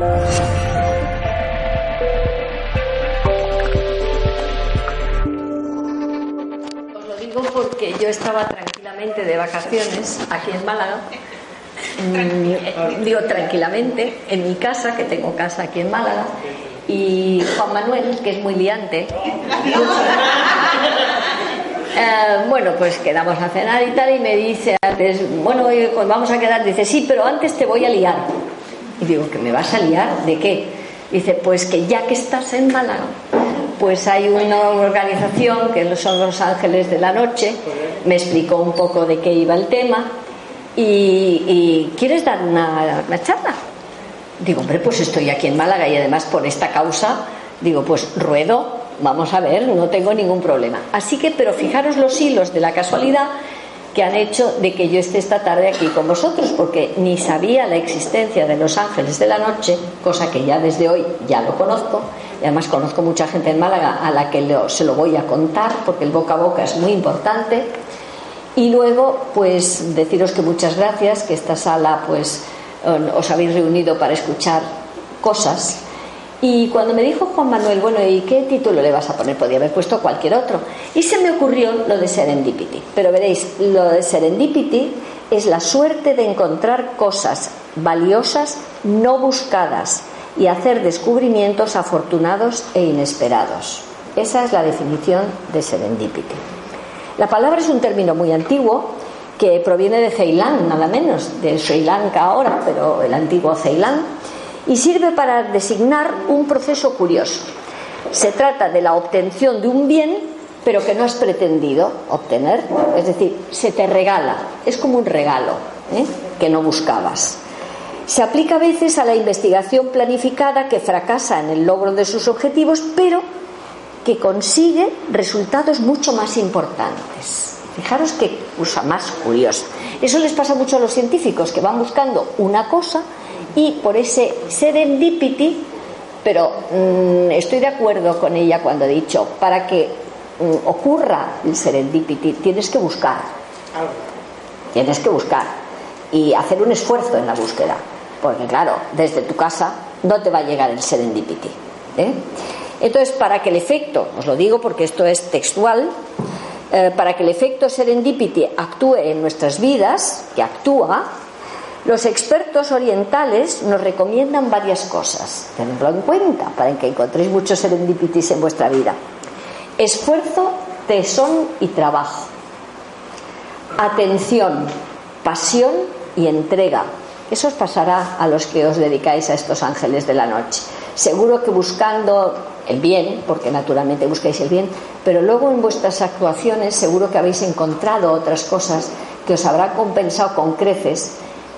Os lo digo porque yo estaba tranquilamente de vacaciones aquí en Málaga. Digo tranquilamente en mi casa, que tengo casa aquí en Málaga, y Juan Manuel, que es muy liante. Eh, bueno, pues quedamos a cenar y tal, y me dice antes, bueno, pues vamos a quedar. Dice, sí, pero antes te voy a liar. Y digo, ¿que me vas a liar? ¿De qué? Dice, pues que ya que estás en Málaga, pues hay una organización que son los Ángeles de la Noche. Me explicó un poco de qué iba el tema. Y, ¿quieres dar una, una charla? Digo, hombre, pues estoy aquí en Málaga y además por esta causa, digo, pues ruedo, vamos a ver, no tengo ningún problema. Así que, pero fijaros los hilos de la casualidad que han hecho de que yo esté esta tarde aquí con vosotros, porque ni sabía la existencia de los ángeles de la noche, cosa que ya desde hoy ya lo conozco, y además conozco mucha gente en Málaga a la que se lo voy a contar, porque el boca a boca es muy importante. Y luego, pues deciros que muchas gracias, que esta sala, pues os habéis reunido para escuchar cosas. Y cuando me dijo Juan Manuel, bueno, ¿y qué título le vas a poner? Podría haber puesto cualquier otro. Y se me ocurrió lo de Serendipity. Pero veréis, lo de Serendipity es la suerte de encontrar cosas valiosas no buscadas y hacer descubrimientos afortunados e inesperados. Esa es la definición de Serendipity. La palabra es un término muy antiguo que proviene de Ceilán, nada menos, de Sri Lanka ahora, pero el antiguo Ceilán, y sirve para designar un proceso curioso. Se trata de la obtención de un bien, pero que no has pretendido obtener, es decir, se te regala, es como un regalo ¿eh? que no buscabas. Se aplica a veces a la investigación planificada que fracasa en el logro de sus objetivos, pero que consigue resultados mucho más importantes. Fijaros qué cosa más curiosa. Eso les pasa mucho a los científicos que van buscando una cosa y por ese serendipity, pero mm, estoy de acuerdo con ella cuando he dicho, para que mm, ocurra el serendipity tienes que buscar. Tienes que buscar y hacer un esfuerzo en la búsqueda. Porque claro, desde tu casa no te va a llegar el serendipity. ¿eh? Entonces, para que el efecto, os lo digo porque esto es textual, eh, para que el efecto serendipity actúe en nuestras vidas, que actúa, los expertos orientales nos recomiendan varias cosas. Tenedlo en cuenta para que encontréis muchos serendipities en vuestra vida. Esfuerzo, tesón y trabajo. Atención, pasión y entrega. Eso os pasará a los que os dedicáis a estos ángeles de la noche. Seguro que buscando el bien, porque naturalmente buscáis el bien, pero luego en vuestras actuaciones seguro que habéis encontrado otras cosas que os habrán compensado con creces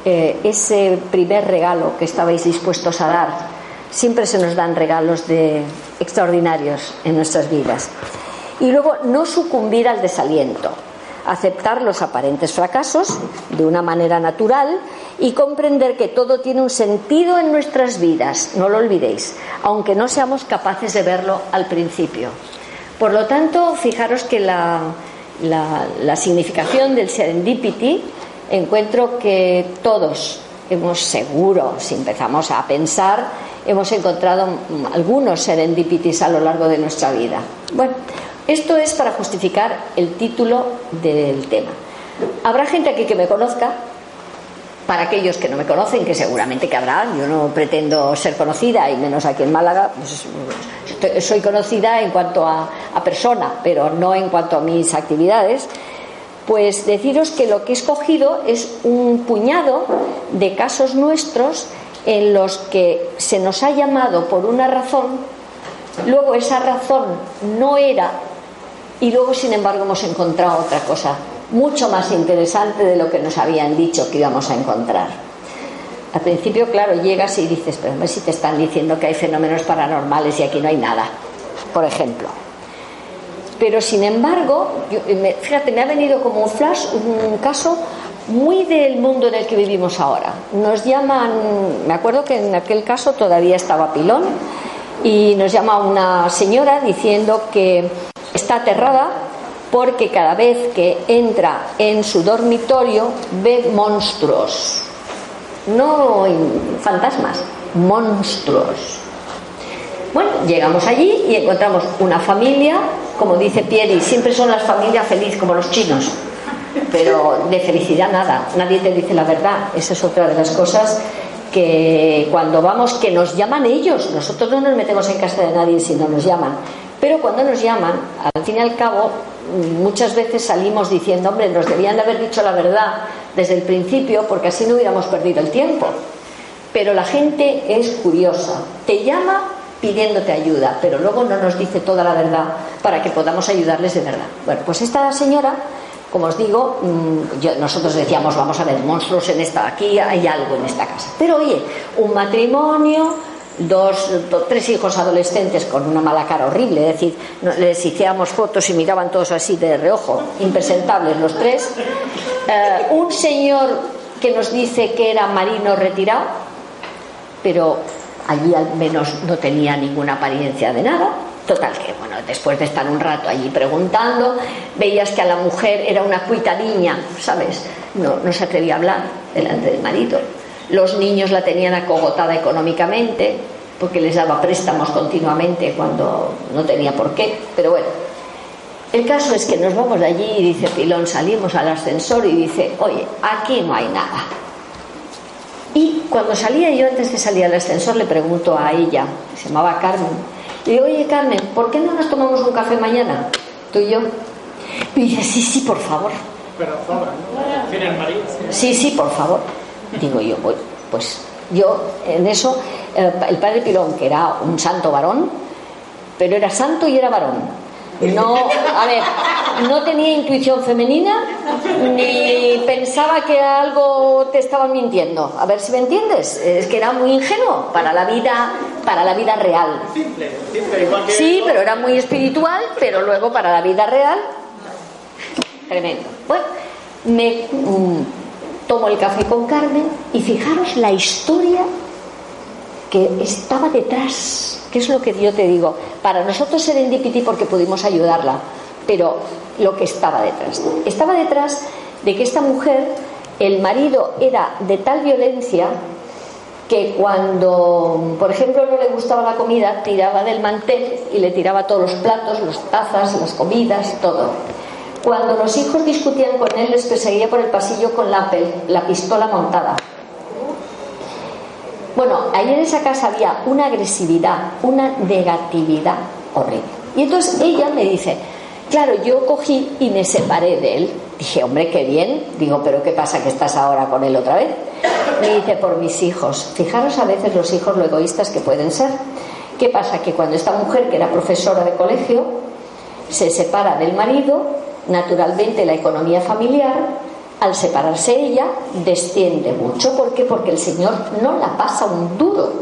eh, ese primer regalo que estabais dispuestos a dar. Siempre se nos dan regalos de extraordinarios en nuestras vidas. Y luego no sucumbir al desaliento, aceptar los aparentes fracasos de una manera natural y comprender que todo tiene un sentido en nuestras vidas, no lo olvidéis, aunque no seamos capaces de verlo al principio. Por lo tanto, fijaros que la, la, significación del serendipity encuentro que todos hemos seguro, si empezamos a pensar, hemos encontrado algunos serendipities a lo largo de nuestra vida. Bueno, esto es para justificar el título del tema. Habrá gente aquí que me conozca para aquellos que no me conocen, que seguramente que habrá, yo no pretendo ser conocida, y menos aquí en Málaga, pues, soy conocida en cuanto a, a, persona, pero no en cuanto a mis actividades, pues deciros que lo que he escogido es un puñado de casos nuestros en los que se nos ha llamado por una razón, luego esa razón no era, y luego sin embargo hemos encontrado otra cosa mucho más interesante de lo que nos habían dicho que íbamos a encontrar. Al principio, claro, llegas y dices, pero si te están diciendo que hay fenómenos paranormales y aquí no hay nada, por ejemplo. Pero sin embargo, fíjate, me ha venido como un flash un caso muy del mundo en el que vivimos ahora. Nos llaman, me acuerdo que en aquel caso todavía estaba Pilón, y nos llama una señora diciendo que está aterrada porque cada vez que entra en su dormitorio ve monstruos, no fantasmas, monstruos. Bueno, llegamos allí y encontramos una familia, como dice Pieri, siempre son las familias felices, como los chinos, pero de felicidad nada, nadie te dice la verdad. Esa es otra de las cosas que cuando vamos, que nos llaman ellos, nosotros no nos metemos en casa de nadie si no nos llaman, pero cuando nos llaman, al fin y al cabo, muchas veces salimos diciendo, hombre, nos debían de haber dicho la verdad desde el principio porque así no hubiéramos perdido el tiempo. Pero la gente es curiosa, te llama pidiéndote ayuda, pero luego no nos dice toda la verdad para que podamos ayudarles de verdad. Bueno, pues esta señora, como os digo, mm, nosotros decíamos, vamos a ver, monstruos en esta, aquí hay algo en esta casa. Pero oye, un matrimonio, dos, tres hijos adolescentes con una mala cara horrible, es decir, les hacíamos fotos y miraban todos así de reojo, impresentables los tres. Eh, un señor que nos dice que era marino retirado, pero allí al menos no tenía ninguna apariencia de nada. Total, que bueno, después de estar un rato allí preguntando, veías que a la mujer era una cuitadiña, ¿sabes? No, no se atrevía a hablar delante del marido. Los niños la tenían acogotada económicamente, porque les daba préstamos continuamente cuando no tenía por qué. Pero bueno, el caso es que nos vamos de allí y dice Pilón, salimos al ascensor y dice, oye, aquí no hay nada. Y cuando salía yo, antes de salir al ascensor, le pregunto a ella, se llamaba Carmen, le digo, oye Carmen, ¿por qué no nos tomamos un café mañana? Tú y yo. Y dice, sí, sí, por favor. Pero ¿no? marido? Sí, sí, por favor. Digo yo, voy. Pues yo en eso, eh, el padre Pilón, que era un santo varón, pero era santo y era varón no, a ver, no tenía intuición femenina ni pensaba que algo te estaba mintiendo. A ver si me entiendes. Es que era muy ingenuo para la vida, para la vida real. Simple, simple, igual que Sí, pero era muy espiritual, pero luego para la vida real, tremendo. Bueno, me mm, tomo el café con Carmen y fijaros la historia que estaba detrás ¿Qué es lo que yo te digo? Para nosotros serendipity porque pudimos ayudarla, pero lo que estaba detrás. Estaba detrás de que esta mujer, el marido era de tal violencia que cuando, por ejemplo, no le gustaba la comida, tiraba del mantel y le tiraba todos los platos, las tazas, las comidas, todo. Cuando los hijos discutían con él, les perseguía por el pasillo con la, la pistola montada. Bueno, ahí en esa casa había una agresividad, una negatividad horrible. Y entonces ella me dice, claro, yo cogí y me separé de él. Dije, hombre, qué bien. Digo, pero ¿qué pasa que estás ahora con él otra vez? Me dice, por mis hijos. Fijaros a veces los hijos lo egoístas que pueden ser. ¿Qué pasa? Que cuando esta mujer, que era profesora de colegio, se separa del marido, naturalmente la economía familiar al separarse ella, desciende mucho. ¿Por qué? Porque el Señor no la pasa un duro.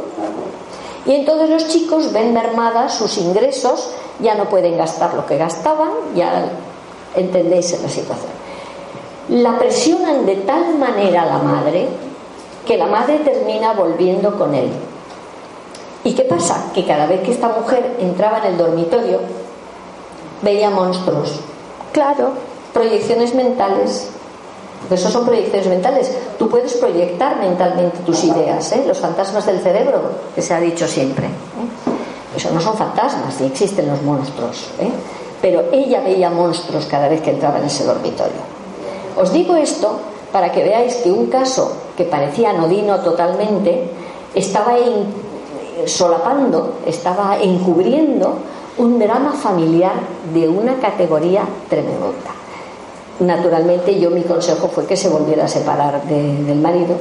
Y entonces los chicos ven mermadas sus ingresos, ya no pueden gastar lo que gastaban, ya entendéis la situación. La presionan de tal manera a la madre que la madre termina volviendo con él. ¿Y qué pasa? Que cada vez que esta mujer entraba en el dormitorio, veía monstruos. Claro, proyecciones mentales, pues eso son proyecciones mentales. Tú puedes proyectar mentalmente tus ideas, ¿eh? los fantasmas del cerebro, que se ha dicho siempre. ¿eh? Eso no son fantasmas, ni existen los monstruos. ¿eh? Pero ella veía monstruos cada vez que entraba en ese dormitorio. Os digo esto para que veáis que un caso que parecía anodino totalmente estaba solapando, estaba encubriendo un drama familiar de una categoría tremenda. Naturalmente yo mi consejo fue que se volviera a separar del marido,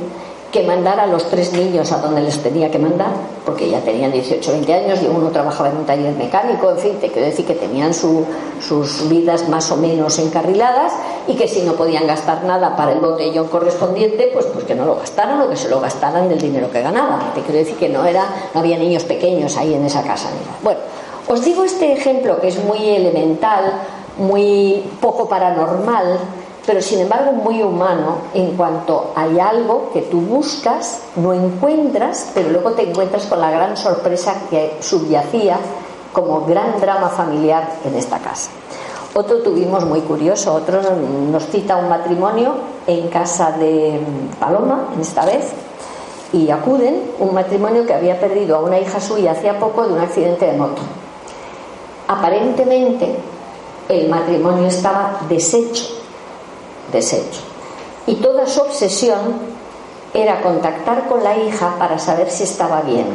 que mandara a los tres niños a donde les tenía que mandar, porque ya tenían 18, 20 años y uno trabajaba en un taller mecánico, en fin, te quiero decir que tenían sus vidas más o menos encarriladas y que si no podían gastar nada para el botellón correspondiente, pues, pues que no lo gastaran o que se lo gastaran del dinero que ganaban. Te quiero decir que no, era, no había niños pequeños ahí en esa casa. Bueno, os digo este ejemplo que es muy elemental muy poco paranormal, pero sin embargo muy humano en cuanto hay algo que tú buscas, no encuentras, pero luego te encuentras con la gran sorpresa que subyacía como gran drama familiar en esta casa. Otro tuvimos muy curioso, otro nos cita un matrimonio en casa de Paloma, en esta vez, y acuden un matrimonio que había perdido a una hija suya hacía poco de un accidente de moto. Aparentemente el matrimonio estaba deshecho, deshecho. Y toda su obsesión era contactar con la hija para saber si estaba bien,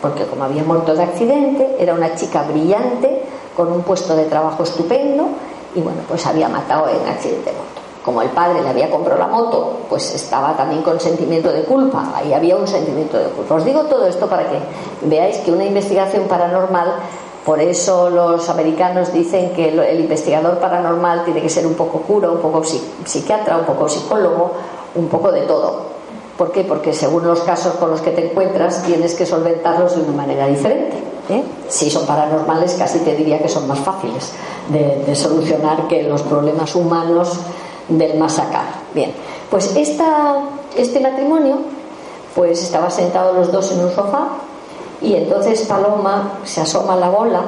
porque como había muerto de accidente, era una chica brillante, con un puesto de trabajo estupendo, y bueno, pues había matado en accidente de moto. Como el padre le había comprado la moto, pues estaba también con sentimiento de culpa, ahí había un sentimiento de culpa. Os digo todo esto para que veáis que una investigación paranormal por eso los americanos dicen que el investigador paranormal tiene que ser un poco cura, un poco psiquiatra, un poco psicólogo, un poco de todo. ¿Por qué? Porque según los casos con los que te encuentras tienes que solventarlos de una manera diferente. ¿eh? Si son paranormales, casi te diría que son más fáciles de, solucionar que los problemas humanos del más acá. Bien, pues este matrimonio, pues estaba sentados los dos en un sofá y entonces Paloma se asoma a la bola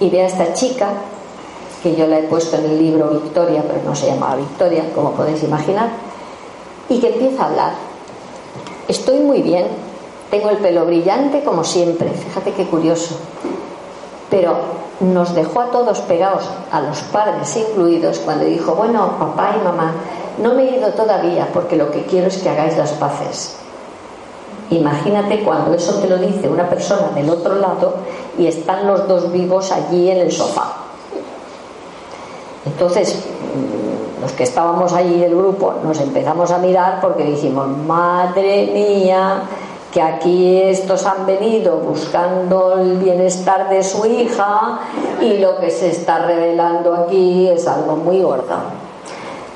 y ve a esta chica que yo la he puesto en el libro Victoria, pero no se llamaba Victoria, como podéis imaginar y que empieza a hablar. Estoy muy bien, tengo el pelo brillante como siempre, fíjate qué curioso. Pero nos dejó a todos pegados, a los padres incluidos, cuando dijo, bueno, papá y mamá, no me he ido todavía porque lo que quiero es que hagáis las paces. Imagínate cuando eso te lo dice una persona del otro lado y están los dos vivos allí en el sofá. Entonces, los que estábamos allí del grupo nos empezamos a mirar porque dijimos, madre mía, que aquí estos han venido buscando el bienestar de su hija y lo que se está revelando aquí es algo muy gordo.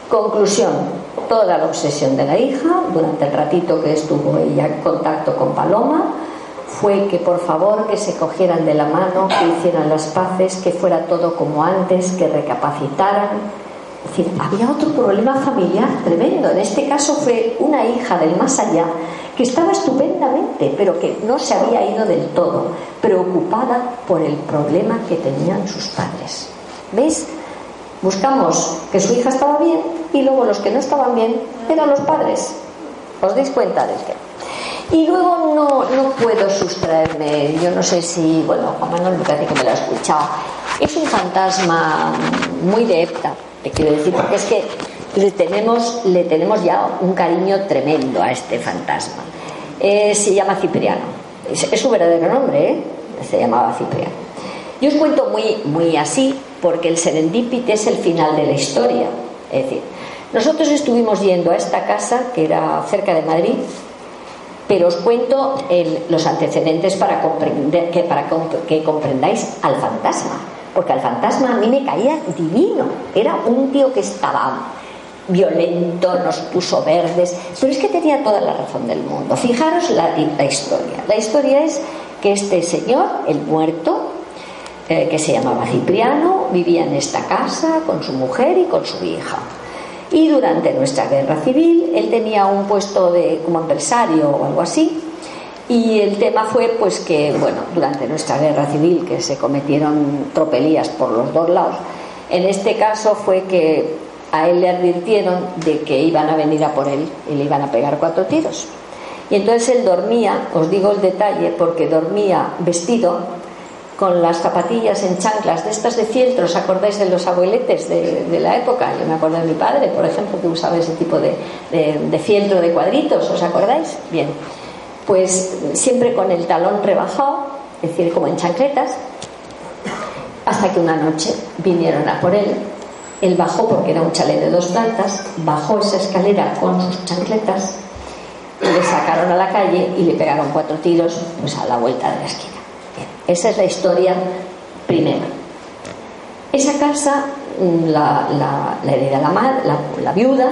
Conclusión, toda la obsesión de la hija durante el ratito que estuvo ella en contacto con Paloma fue que por favor que se cogieran de la mano, que hicieran las paces, que fuera todo como antes, que recapacitaran, es decir, había otro problema familiar tremendo. En este caso fue una hija del más allá que estaba estupendamente, pero que no se había ido del todo, preocupada por el problema que tenían sus padres. ¿Veis? Buscamos que su hija estaba bien y luego los que no estaban bien eran los padres. ¿Os dais cuenta de qué? Y luego no, no puedo sustraerme, yo no sé si, bueno, Juan Manuel me parece que me lo ha es un fantasma muy de Epta, te quiero decir, porque es que le tenemos, le tenemos ya un cariño tremendo a este fantasma. Eh, se llama Cipriano. Es, su verdadero nombre, ¿eh? Se llamaba Cipriano. Yo os cuento muy, muy así porque el serendipity es el final de la historia. Es decir, nosotros estuvimos yendo a esta casa que era cerca de Madrid, pero os cuento los antecedentes para, que comprendáis al fantasma porque al fantasma a mí me caía divino. Era un tío que estaba violento, nos puso verdes, pero es que tenía toda la razón del mundo. Fijaros la, historia. La historia es que este señor, el muerto, eh, que se llamaba Cipriano, vivía en esta casa con su mujer y con su hija. Y durante nuestra guerra civil, él tenía un puesto de, como empresario o algo así, y el tema fue pues que, bueno, durante nuestra guerra civil, que se cometieron tropelías por los dos lados, en este caso fue que a él le advirtieron de que iban a venir a por él y le iban a pegar cuatro tiros. Y entonces él dormía, os digo el detalle, porque dormía vestido con las zapatillas en chanclas de estas de fieltro, ¿os acordáis de los abueletes de, la época? Yo me acuerdo de mi padre, por ejemplo, que usaba ese tipo de, de, de fieltro de cuadritos, ¿os acordáis? Bien pues siempre con el talón rebajado, es decir, como en chancletas, hasta que una noche vinieron a por él. Él bajó porque era un chalet de dos plantas, bajó esa escalera con sus chancletas, le sacaron a la calle y le pegaron cuatro tiros pues, a la vuelta de la esquina. Esa es la historia primera. Esa casa mm, la, la, la, la viuda,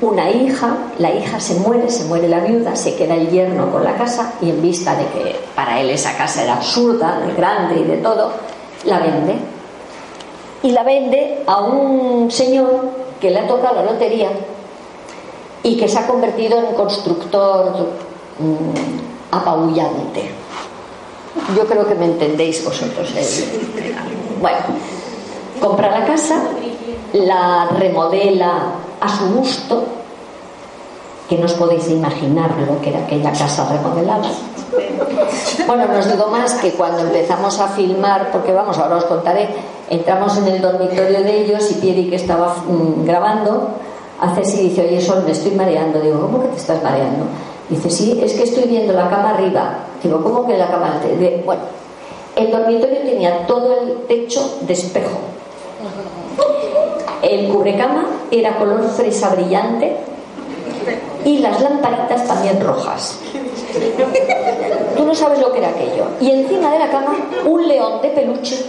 una hija, la hija se muere, se muere la viuda, se queda el yerno con la casa y en vista de que para él esa casa era absurda, de grande y de todo, la vende. Y la vende a un señor que le ha tocado la lotería y que se ha convertido en constructor mm, apabullante. Yo creo que me entendéis vosotros. Bueno, compra la casa, la remodela a su gusto que no os podéis imaginar lo que era aquella casa remodelada. Bueno, no os digo más que cuando empezamos a filmar, porque vamos, ahora os contaré, entramos en el dormitorio de ellos y Pieri que estaba mm, grabando, hace así dice, oye Sol, me estoy mareando. Digo, ¿cómo que te estás mareando? Dice, sí, es que estoy viendo la cama arriba. Digo, ¿cómo que la cama? De... Bueno, el dormitorio tenía todo el techo de espejo. El cubrecama era color fresa brillante y las lamparitas también rojas. Tú no sabes lo que era aquello. Y encima de la cama, un león de peluche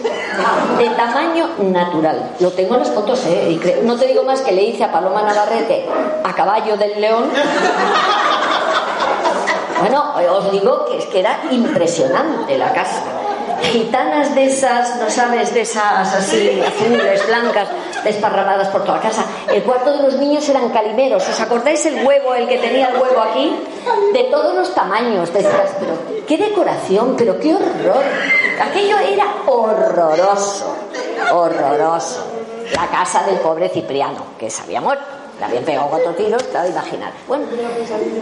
de tamaño natural. Lo tengo en las fotos, ¿eh? No te digo más que le hice a Paloma Navarrete a caballo del león. Bueno, os digo que es que era impresionante la casa gitanas de esas, no sabes, de esas así, azules, blancas, desparramadas por toda la casa. El cuarto de los niños eran calimeros. ¿Os acordáis el huevo, el que tenía el huevo aquí? De todos los tamaños. Decías, pero qué decoración, pero qué horror. Aquello era horroroso, horroroso. La casa del pobre Cipriano, que se había muerto. Le habían pegado cuatro tiros, claro, imaginar. Bueno,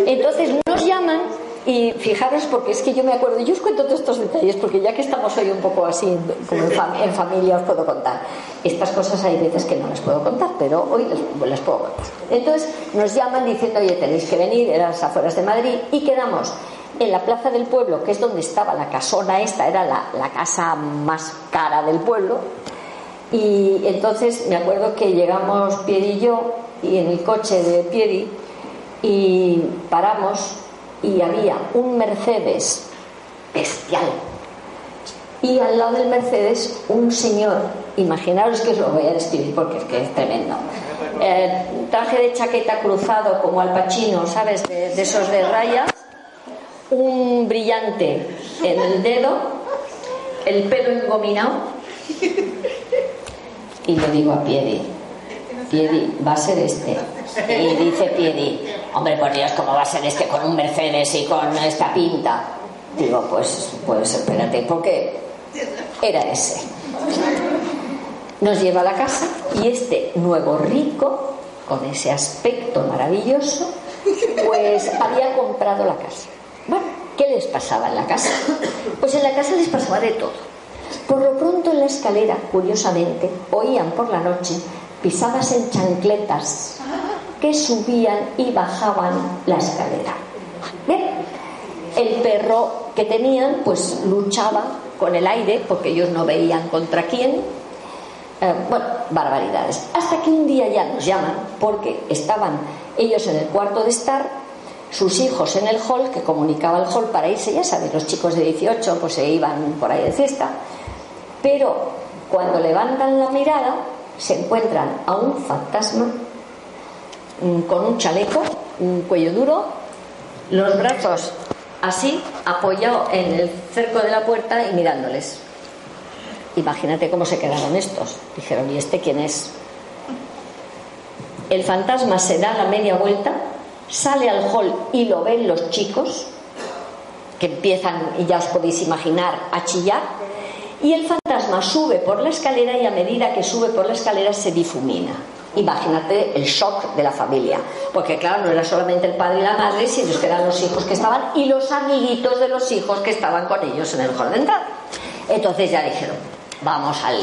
entonces nos llaman y fijaros, porque es que yo me acuerdo, yo os cuento todos estos detalles, porque ya que estamos hoy un poco así, como en, familia, os puedo contar. Estas cosas hay veces que no las puedo contar, pero hoy las, puedo contar. Entonces nos llaman diciendo, oye, tenéis que venir, eran las afueras de Madrid, y quedamos en la plaza del pueblo, que es donde estaba la casona esta, era la, la casa más cara del pueblo. Y entonces me acuerdo que llegamos Pieri y yo, y en el coche de Pieri, y paramos y había un Mercedes bestial. Y al lado del Mercedes un señor, imaginaros que os lo voy a describir porque es que es tremendo. Eh, traje de chaqueta cruzado como al pachino, ¿sabes? De, esos de rayas, un brillante en el dedo, el pelo engominado. Y lo digo a Piedi, Piedi, va a ser este. Y dice Piedi, hombre, por Dios, ¿cómo va a ser este con un Mercedes y con esta pinta? Digo, pues, pues espérate, porque era ese. Nos lleva a la casa y este nuevo rico, con ese aspecto maravilloso, pues había comprado la casa. Bueno, ¿qué les pasaba en la casa? Pues en la casa les pasaba de todo. Por lo pronto en la escalera, curiosamente, oían por la noche pisadas en chancletas que subían y bajaban la escalera. El perro que tenían pues luchaba con el aire porque ellos no veían contra quién. Eh, bueno, barbaridades. Hasta que un día ya nos llaman porque estaban ellos en el cuarto de estar, sus hijos en el hall, que comunicaba el hall para irse, ya sabéis, los chicos de 18 pues se iban por ahí de fiesta, pero cuando levantan la mirada se encuentran a un fantasma mm, con un chaleco, un cuello duro, los brazos así, apoyado en el cerco de la puerta y mirándoles. Imagínate cómo se quedaron estos. Dijeron, ¿y este quién es? El fantasma se da la media vuelta, sale al hall y lo ven los chicos, que empiezan, y ya os podéis imaginar, a chillar y el fantasma sube por la escalera y a medida que sube por la escalera se difumina. Imagínate el shock de la familia, porque claro, no era solamente el padre y la madre, sino que eran los hijos que estaban y los amiguitos de los hijos que estaban con ellos en el entrada. Entonces ya dijeron, vamos al,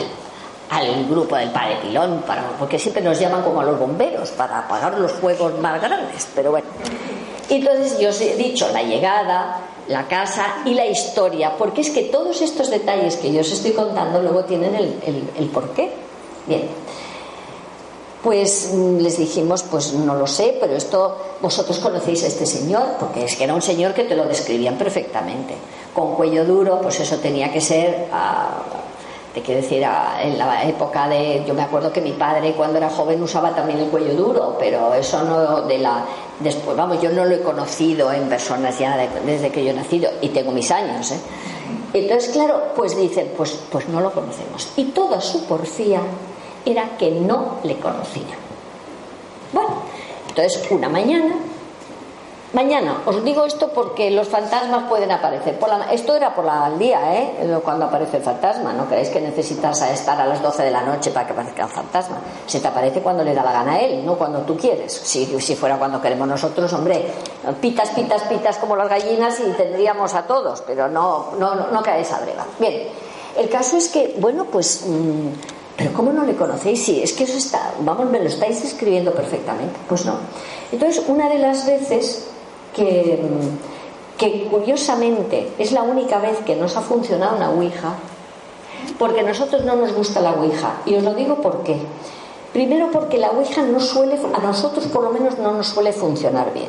al grupo del padre Pilón, para, porque siempre nos llaman como a los bomberos para apagar los fuegos más grandes, pero bueno. Entonces yo os he dicho la llegada, la casa y la historia, porque es que todos estos detalles que yo os estoy contando luego tienen el, el, porqué. Bien, pues mm, les dijimos, pues no lo sé, pero esto vosotros conocéis a este señor, porque es que era un señor que te lo describían perfectamente, con cuello duro, pues eso tenía que ser... Ah, te quiero decir, en la época de. Yo me acuerdo que mi padre cuando era joven usaba también el cuello duro, pero eso no de la. Después, vamos, yo no lo he conocido en personas ya desde que yo he nacido y tengo mis años, ¿eh? Entonces, claro, pues dicen, pues, pues no lo conocemos. Y toda su porfía era que no le conocían. Bueno, entonces una mañana Mañana, os digo esto porque los fantasmas pueden aparecer. Esto era por la, al día, ¿eh? Cuando aparece el fantasma. No creéis que necesitas estar a las 12 de la noche para que aparezca un fantasma. Se te aparece cuando le da la gana a él, no cuando tú quieres. Si, si fuera cuando queremos nosotros, hombre, pitas, pitas, pitas como las gallinas y tendríamos a todos, pero no, no, no, no cae esa breva. Bien, el caso es que, bueno, pues. Mmm, pero ¿cómo no le conocéis? Sí, es que eso está, vamos, me lo estáis describiendo perfectamente. Pues no. Entonces, una de las veces que, curiosamente es la única vez que nos ha funcionado una Ouija, porque a nosotros no nos gusta la Ouija. Y os lo digo por qué. Primero porque la Ouija no suele, a nosotros por lo menos no nos suele funcionar bien.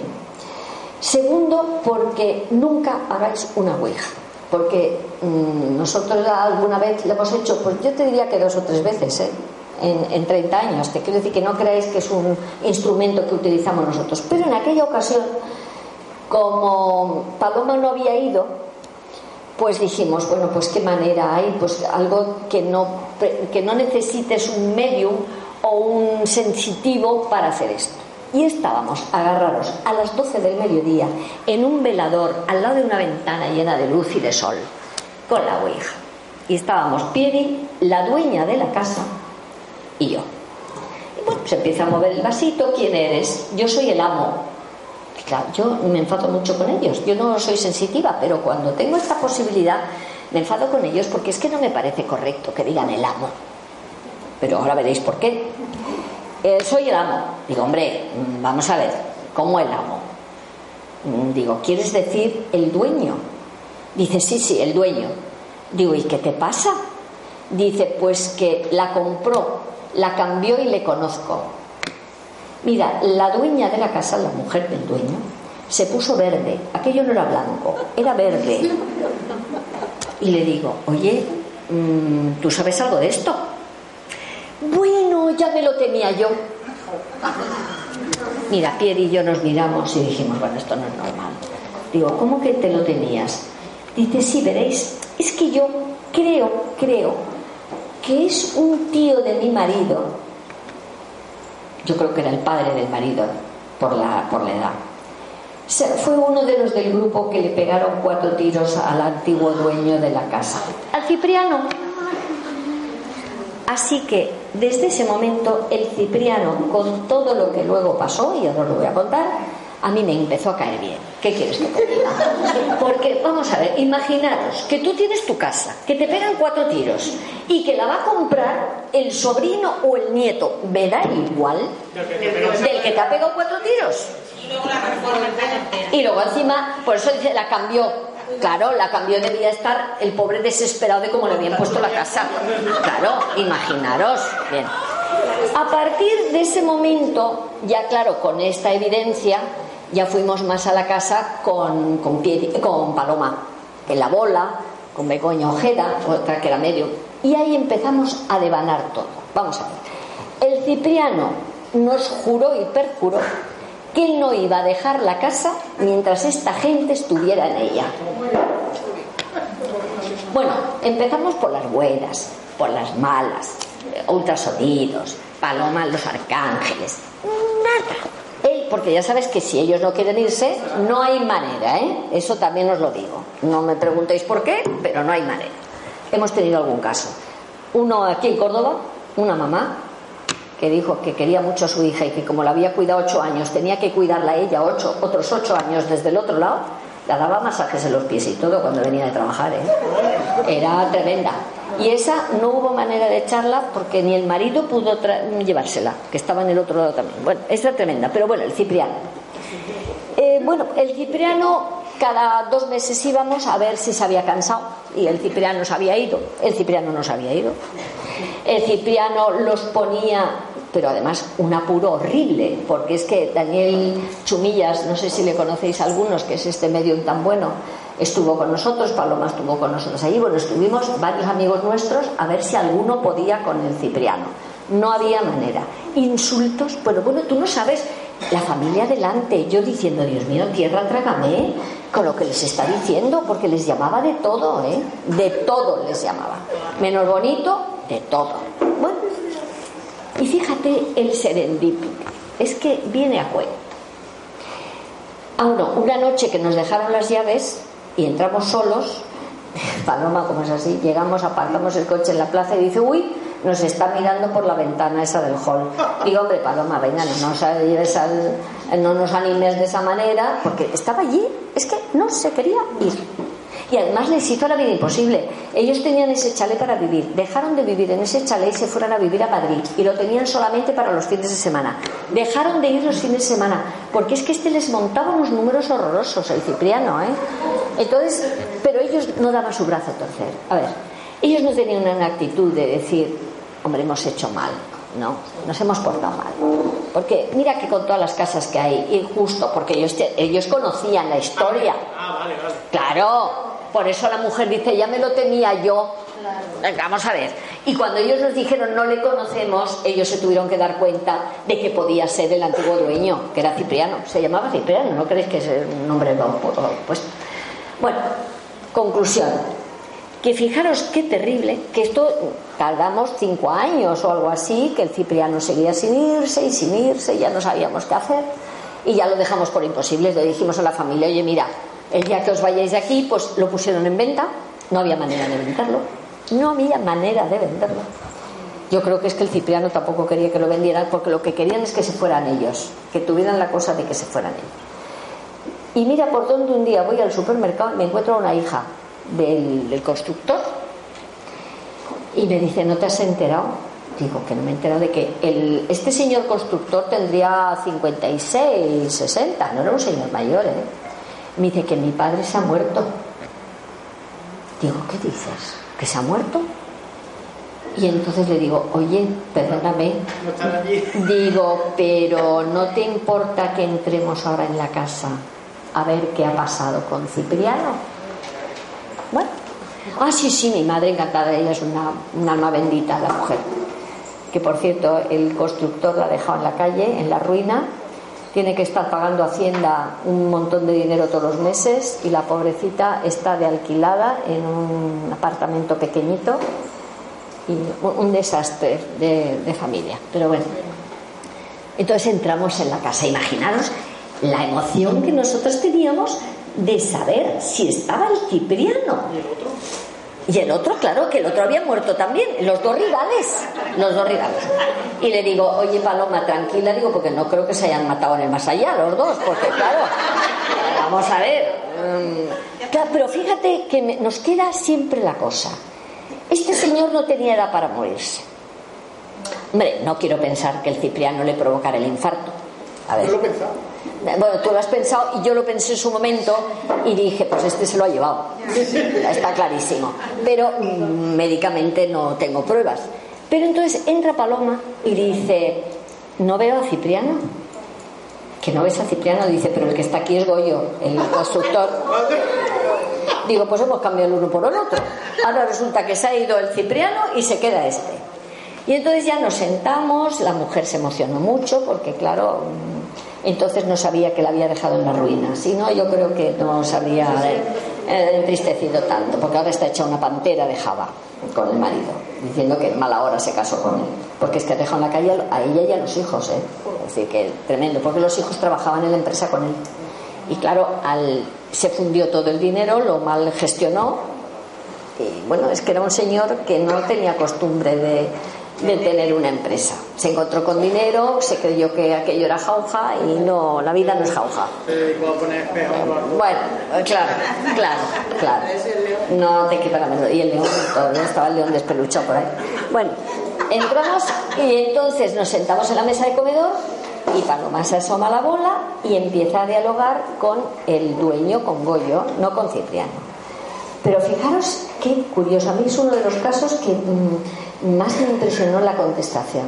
Segundo, porque nunca hagáis una Ouija. Porque mmm, nosotros alguna vez lo hemos hecho, pues yo te diría que dos o tres veces, ¿eh? En, en 30 años. Te quiero decir que no creáis que es un instrumento que utilizamos nosotros. Pero en aquella ocasión como Paloma no había ido, pues dijimos, bueno, pues qué manera hay, pues algo que no, que no necesites un medium o un sensitivo para hacer esto. Y estábamos agarrados a las 12 del mediodía en un velador al lado de una ventana llena de luz y de sol, con la Ouija. Y estábamos Pieri, la dueña de la casa, y yo. Y bueno, se empieza a mover el vasito, ¿quién eres? Yo soy el amo. Claro, yo me enfado mucho con ellos. Yo no soy sensitiva, pero cuando tengo esta posibilidad, me enfado con ellos porque es que no me parece correcto que digan el amo. Pero ahora veréis por qué. Eh, soy el amo. Digo, hombre, mm, vamos a ver, ¿cómo el amo? Mm, digo, ¿quieres decir el dueño? Dice, sí, sí, el dueño. Digo, ¿y qué te pasa? Dice, pues que la compró, la cambió y le conozco. Mira, la dueña de la casa, la mujer del dueño, se puso verde. Aquello no era blanco, era verde. Y le digo, oye, mm, ¿tú sabes algo de esto? Bueno, ya me lo temía yo. Mira, Pierre y yo nos miramos y dijimos, bueno, esto no es normal. Digo, ¿cómo que te lo temías? Dice, sí, veréis, es que yo creo, creo que es un tío de mi marido yo creo que era el padre del marido por la, por la edad. Fue uno de los del grupo que le pegaron cuatro tiros al antiguo dueño de la casa, al Cipriano. Así que desde ese momento el Cipriano, con todo lo que luego pasó, y ahora os lo voy a contar, a mí me empezó a caer bien. ¿Qué quieres que te diga? Porque, vamos a ver, imaginaros que tú tienes tu casa, que te pegan cuatro tiros y que la va a comprar el sobrino o el nieto. ¿Me da igual del que te ha pegado cuatro tiros? Y luego la Y luego encima, por eso dice, la cambió. Claro, la cambió, debía estar el pobre desesperado de cómo le habían puesto la casa. Claro, imaginaros. Bien. A partir de ese momento, ya claro, con esta evidencia, ya fuimos más a la casa con, con, con Paloma, en la bola, con Begoña Ojeda, otra que era medio, y ahí empezamos a devanar todo. Vamos a ver. El Cipriano nos juró y perjuró que él no iba a dejar la casa mientras esta gente estuviera en ella. Bueno, empezamos por las buenas, por las malas, ultrasonidos, Paloma, los arcángeles. Nada porque ya sabes que si ellos no quieren irse, no hay manera, ¿eh? Eso también os lo digo. No me preguntéis por qué, pero no hay manera. Hemos tenido algún caso. Uno aquí en Córdoba, una mamá que dijo que quería mucho a su hija y que como la había cuidado ocho años, tenía que cuidarla ella ocho, otros ocho años desde el otro lado, la daba masajes en los pies y todo cuando venía de trabajar, ¿eh? Era tremenda. Y esa no hubo manera de echarla porque ni el marido pudo llevársela, que estaba en el otro lado también. Bueno, esa tremenda, pero bueno, el Cipriano. Eh, bueno, el Cipriano cada dos meses íbamos a ver si se había cansado y el Cipriano se había ido. El Cipriano no se había ido. El Cipriano los ponía, pero además un apuro horrible, porque es que Daniel Chumillas, no sé si le conocéis a algunos, que es este medio tan bueno, estuvo con nosotros, Paloma estuvo con nosotros allí, bueno, estuvimos varios amigos nuestros a ver si alguno podía con el Cipriano. No había manera. Insultos, bueno, bueno, tú no sabes, la familia delante, yo diciendo, Dios mío, tierra, trágame, con lo que les está diciendo, porque les llamaba de todo, ¿eh? De todo les llamaba. Menos bonito, de todo. Bueno, y fíjate el serendipity, es que viene a cuento. Ah, no, una noche que nos dejaron las llaves y entramos solos, Paloma, como es así, llegamos, apartamos el coche en la plaza y dice, uy, nos está mirando por la ventana esa del hall. Digo, hombre, Paloma, venga, no nos, al, no nos animes de esa manera, porque estaba allí, es que no se quería ir. Y además les hizo la vida imposible. Ellos tenían ese chalet para vivir, dejaron de vivir en ese chalet y se fueron a vivir a Madrid. Y lo tenían solamente para los fines de semana. Dejaron de ir los fines de semana, porque es que este les montaba unos números horrorosos, el Cipriano, ¿eh? Entonces, pero ellos no daban su brazo a torcer. A ver, ellos no tenían una actitud de decir, hombre, hemos hecho mal. No, nos hemos portado mal. Porque mira que con todas las casas que hay, injusto, porque ellos, ellos conocían la historia. Ah, vale, vale. Claro, por eso la mujer dice, ya me lo tenía yo. Vamos a ver. Y cuando ellos nos dijeron no le conocemos, ellos se tuvieron que dar cuenta de que podía ser el antiguo dueño, que era Cipriano. Se llamaba Cipriano, ¿no crees que es un nombre pues Bueno, conclusión. Que fijaros qué terrible, que esto tardamos cinco años o algo así, que el Cipriano seguía sin irse y sin irse, ya no sabíamos qué hacer. Y ya lo dejamos por imposible. Le dijimos a la familia, oye, mira, el día que os vayáis de aquí, pues lo pusieron en venta. No había manera de venderlo. No había manera de venderlo. Yo creo que es que el Cipriano tampoco quería que lo vendieran porque lo que querían es que se fueran ellos, que tuvieran la cosa de que se fueran ellos. Y mira por dónde un día voy al supermercado y me encuentro a una hija del, constructor y me dice, ¿no te has enterado? Digo, que no me he enterado de que el, este señor constructor tendría 56, 60, no era un señor mayor, ¿eh? Me dice que mi padre se ha muerto. Digo, ¿qué dices? ¿Que se ha muerto? Y entonces le digo, oye, perdóname. Digo, pero ¿no te importa que entremos ahora en la casa a ver qué ha pasado con Cipriano? Bueno, ah, sí, sí, mi madre encantada, ella es una, un alma bendita, la mujer. Que por cierto, el constructor la ha dejado en la calle, en la ruina, tiene que estar pagando Hacienda un montón de dinero todos los meses y la pobrecita está de alquilada en un apartamento pequeñito y un desastre de, familia. Pero bueno, entonces entramos en la casa. Imaginaros la emoción que nosotros teníamos de saber si estaba el Cipriano. Claro, que el otro había muerto también, los dos rivales, los dos rivales. Y le digo, oye Paloma, tranquila, digo, porque no creo que se hayan matado en el más allá los dos, porque claro, vamos a ver. Mm, claro, pero fíjate que nos queda siempre la cosa. Este señor no tenía edad para morirse. Hombre, no quiero pensar que el Cipriano le provocara el infarto. A ver. Bueno, tú lo has pensado y yo lo pensé en su momento y dije, pues este se lo ha llevado. Está clarísimo. Pero mm, médicamente no tengo pruebas. Pero entonces entra Paloma y dice, no veo a Cipriano. Que no ves a Cipriano, dice, pero el que está aquí es Goyo, el constructor. Digo, pues hemos cambiado el uno por el otro. Ahora resulta que se ha ido el Cipriano y se queda este. Y entonces ya nos sentamos, la mujer se emocionó mucho porque, claro, entonces no sabía que la había dejado en la ruina. Si no, yo creo que no se habría eh, entristecido tanto, porque ahora está hecha una pantera de Java con el marido, diciendo que en mala hora se casó con él. Porque es que dejó en la calle a ella y a los hijos, ¿eh? Es decir, que tremendo, porque los hijos trabajaban en la empresa con él. Y claro, al, se fundió todo el dinero, lo mal gestionó. Y bueno, es que era un señor que no tenía costumbre de, de tener una empresa. Se encontró con dinero, se creyó que aquello era jauja y no, la vida no es jauja. Bueno, claro, claro, claro. No te quita. Y el león, estaba el león despeluchado por ahí. Bueno, entramos y entonces nos sentamos en la mesa de comedor y Paloma se asoma la bola y empieza a dialogar con el dueño, con Goyo, no con Cipriano. Pero fijaros qué curioso, a mí es uno de los casos que mm, más me impresionó la contestación.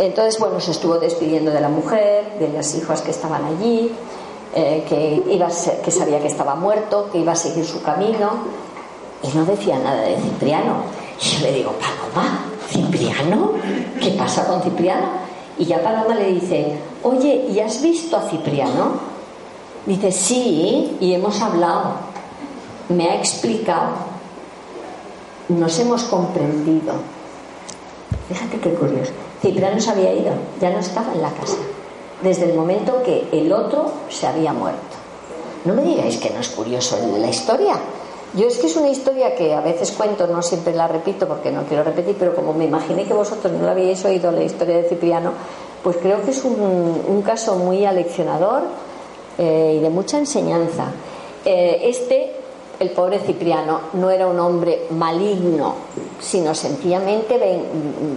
Entonces, bueno, se estuvo despidiendo de la mujer, de las hijas que estaban allí, eh, que, iba que sabía que estaba muerto, que iba a seguir su camino, y no decía nada de Cipriano. Y yo le digo, Paloma, ¿Cipriano? ¿Qué pasa con Cipriano? Y ya Paloma le dice, oye, ¿y has visto a Cipriano? Dice, sí, y hemos hablado me ha explicado, nos hemos comprendido. Fíjate qué curioso. Cipriano se había ido, ya no estaba en la casa, desde el momento que el otro se había muerto. no me digáis que no es curioso la historia. Yo es que es una historia que a veces cuento, no siempre la repito porque no quiero repetir, pero como me imaginé que vosotros no lo habíais oído, la historia de Cipriano, pues creo que es un, caso muy aleccionador eh, y de mucha enseñanza. Eh, este, el pobre Cipriano, no era un hombre maligno, sino sencillamente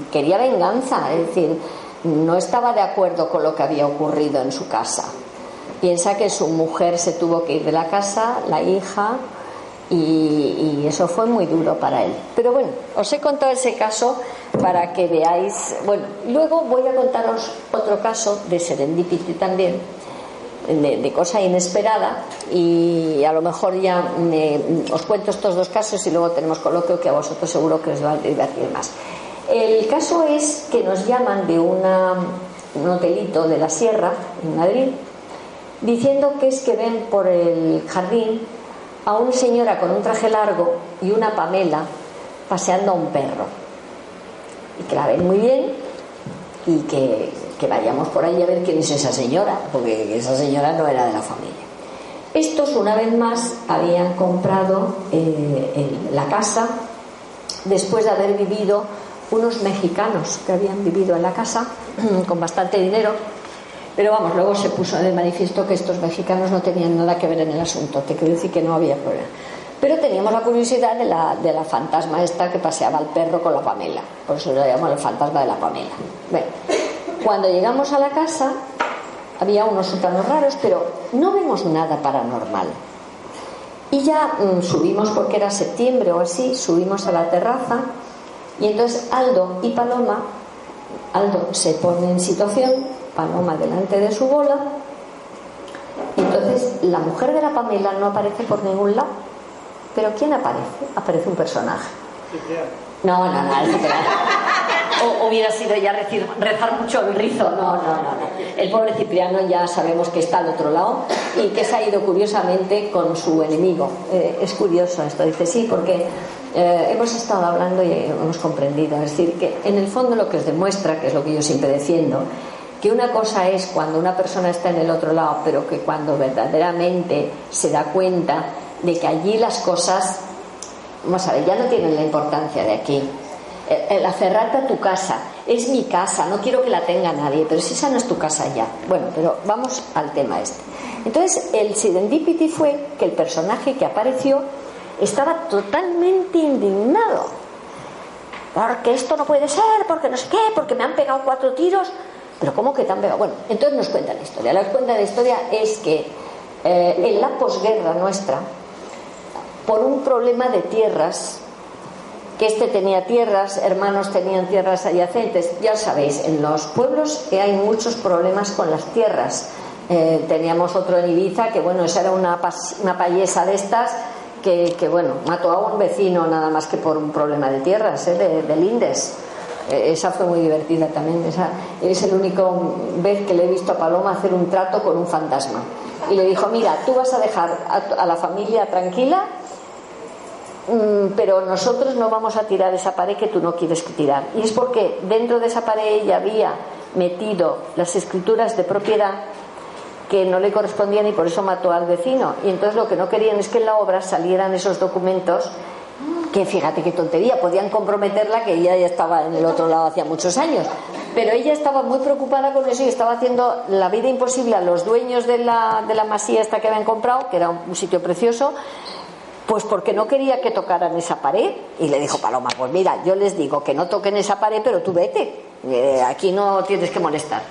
quería venganza, es decir, no estaba de acuerdo con lo que había ocurrido en su casa. Piensa que su mujer se tuvo que ir de la casa, la hija, y, eso fue muy duro para él. Pero bueno, os he contado ese caso para que veáis. Bueno, luego voy a contaros otro caso de serendipity también, de, cosa inesperada, y a lo mejor ya os cuento estos dos casos y luego tenemos coloquio que a vosotros seguro que os va a divertir más. El caso es que nos llaman de una, un hotelito de la Sierra, en Madrid, diciendo que es que ven por el jardín a una señora con un traje largo y una Pamela paseando a un perro. Y que la ven muy bien y que, vayamos por ahí a ver quién es esa señora, porque esa señora no era de la familia. Estos, una vez más, habían comprado eh, la casa después de haber vivido unos mexicanos que habían vivido en la casa con bastante dinero pero vamos, luego se puso de manifiesto que estos mexicanos no tenían nada que ver en el asunto, te quiero decir que no había problema. Pero teníamos la curiosidad de la, de la fantasma esta que paseaba al perro con la Pamela, por eso lo llamamos el fantasma de la Pamela. Bueno, cuando llegamos a la casa había unos sótanos raros, pero no vemos nada paranormal. Y ya mm, subimos, porque era septiembre o así, subimos a la terraza y entonces Aldo y Paloma, Aldo se pone en situación Paloma delante de su bola. Y entonces la mujer de la Pamela no aparece por ningún lado. Pero ¿quién aparece? Aparece un personaje. No, no, no, hubiera sido ya rezar mucho el rizo. No, no, no, El pobre Cipriano ya sabemos que está al otro lado y que se ha ido curiosamente con su enemigo. Eh, es curioso esto, dice sí, porque eh, hemos estado hablando y hemos comprendido. Es decir, que en el fondo lo que os demuestra, que es lo que yo siempre defiendo, que una cosa es cuando una persona está en el otro lado, pero que cuando verdaderamente se da cuenta de que allí las cosas, vamos a ver, ya no tienen la importancia de aquí. El, aferrarte a tu casa, es mi casa, no quiero que la tenga nadie, pero si esa no es tu casa ya. Bueno, pero vamos al tema este. Entonces, el serendipity fue que el personaje que apareció estaba totalmente indignado. Porque esto no puede ser, porque no sé qué, porque me han pegado cuatro tiros. Pero ¿cómo que tan pegado? Bueno, entonces nos cuenta la historia. La cuenta de la historia es que eh, en la posguerra nuestra, por un problema de tierras, que este tenía tierras, hermanos tenían tierras adyacentes, ya sabéis, en los pueblos que hay muchos problemas con las tierras. Eh, teníamos otro en Ibiza que, bueno, esa era una, una payesa de estas que, bueno, mató a un vecino nada más que por un problema de tierras, ¿eh? de, de lindes. Eh, esa fue muy divertida también. Esa, es el único vez que le he visto a Paloma hacer un trato con un fantasma. Y le dijo, mira, tú vas a dejar a, la familia tranquila, pero nosotros no vamos a tirar esa pared que tú no quieres tirar. Y es porque dentro de esa pared ella había metido las escrituras de propiedad que no le correspondían y por eso mató al vecino. Y entonces lo que no querían es que en la obra salieran esos documentos que fíjate qué tontería, podían comprometerla que ella ya estaba en el otro lado hacía muchos años. Pero ella estaba muy preocupada con eso y estaba haciendo la vida imposible a los dueños de la, de la masía esta que habían comprado, que era un sitio precioso, pues porque no quería que tocaran esa pared. Y le dijo Paloma, pues mira, yo les digo que no toquen esa pared, pero tú vete. Eh, aquí no tienes que molestar.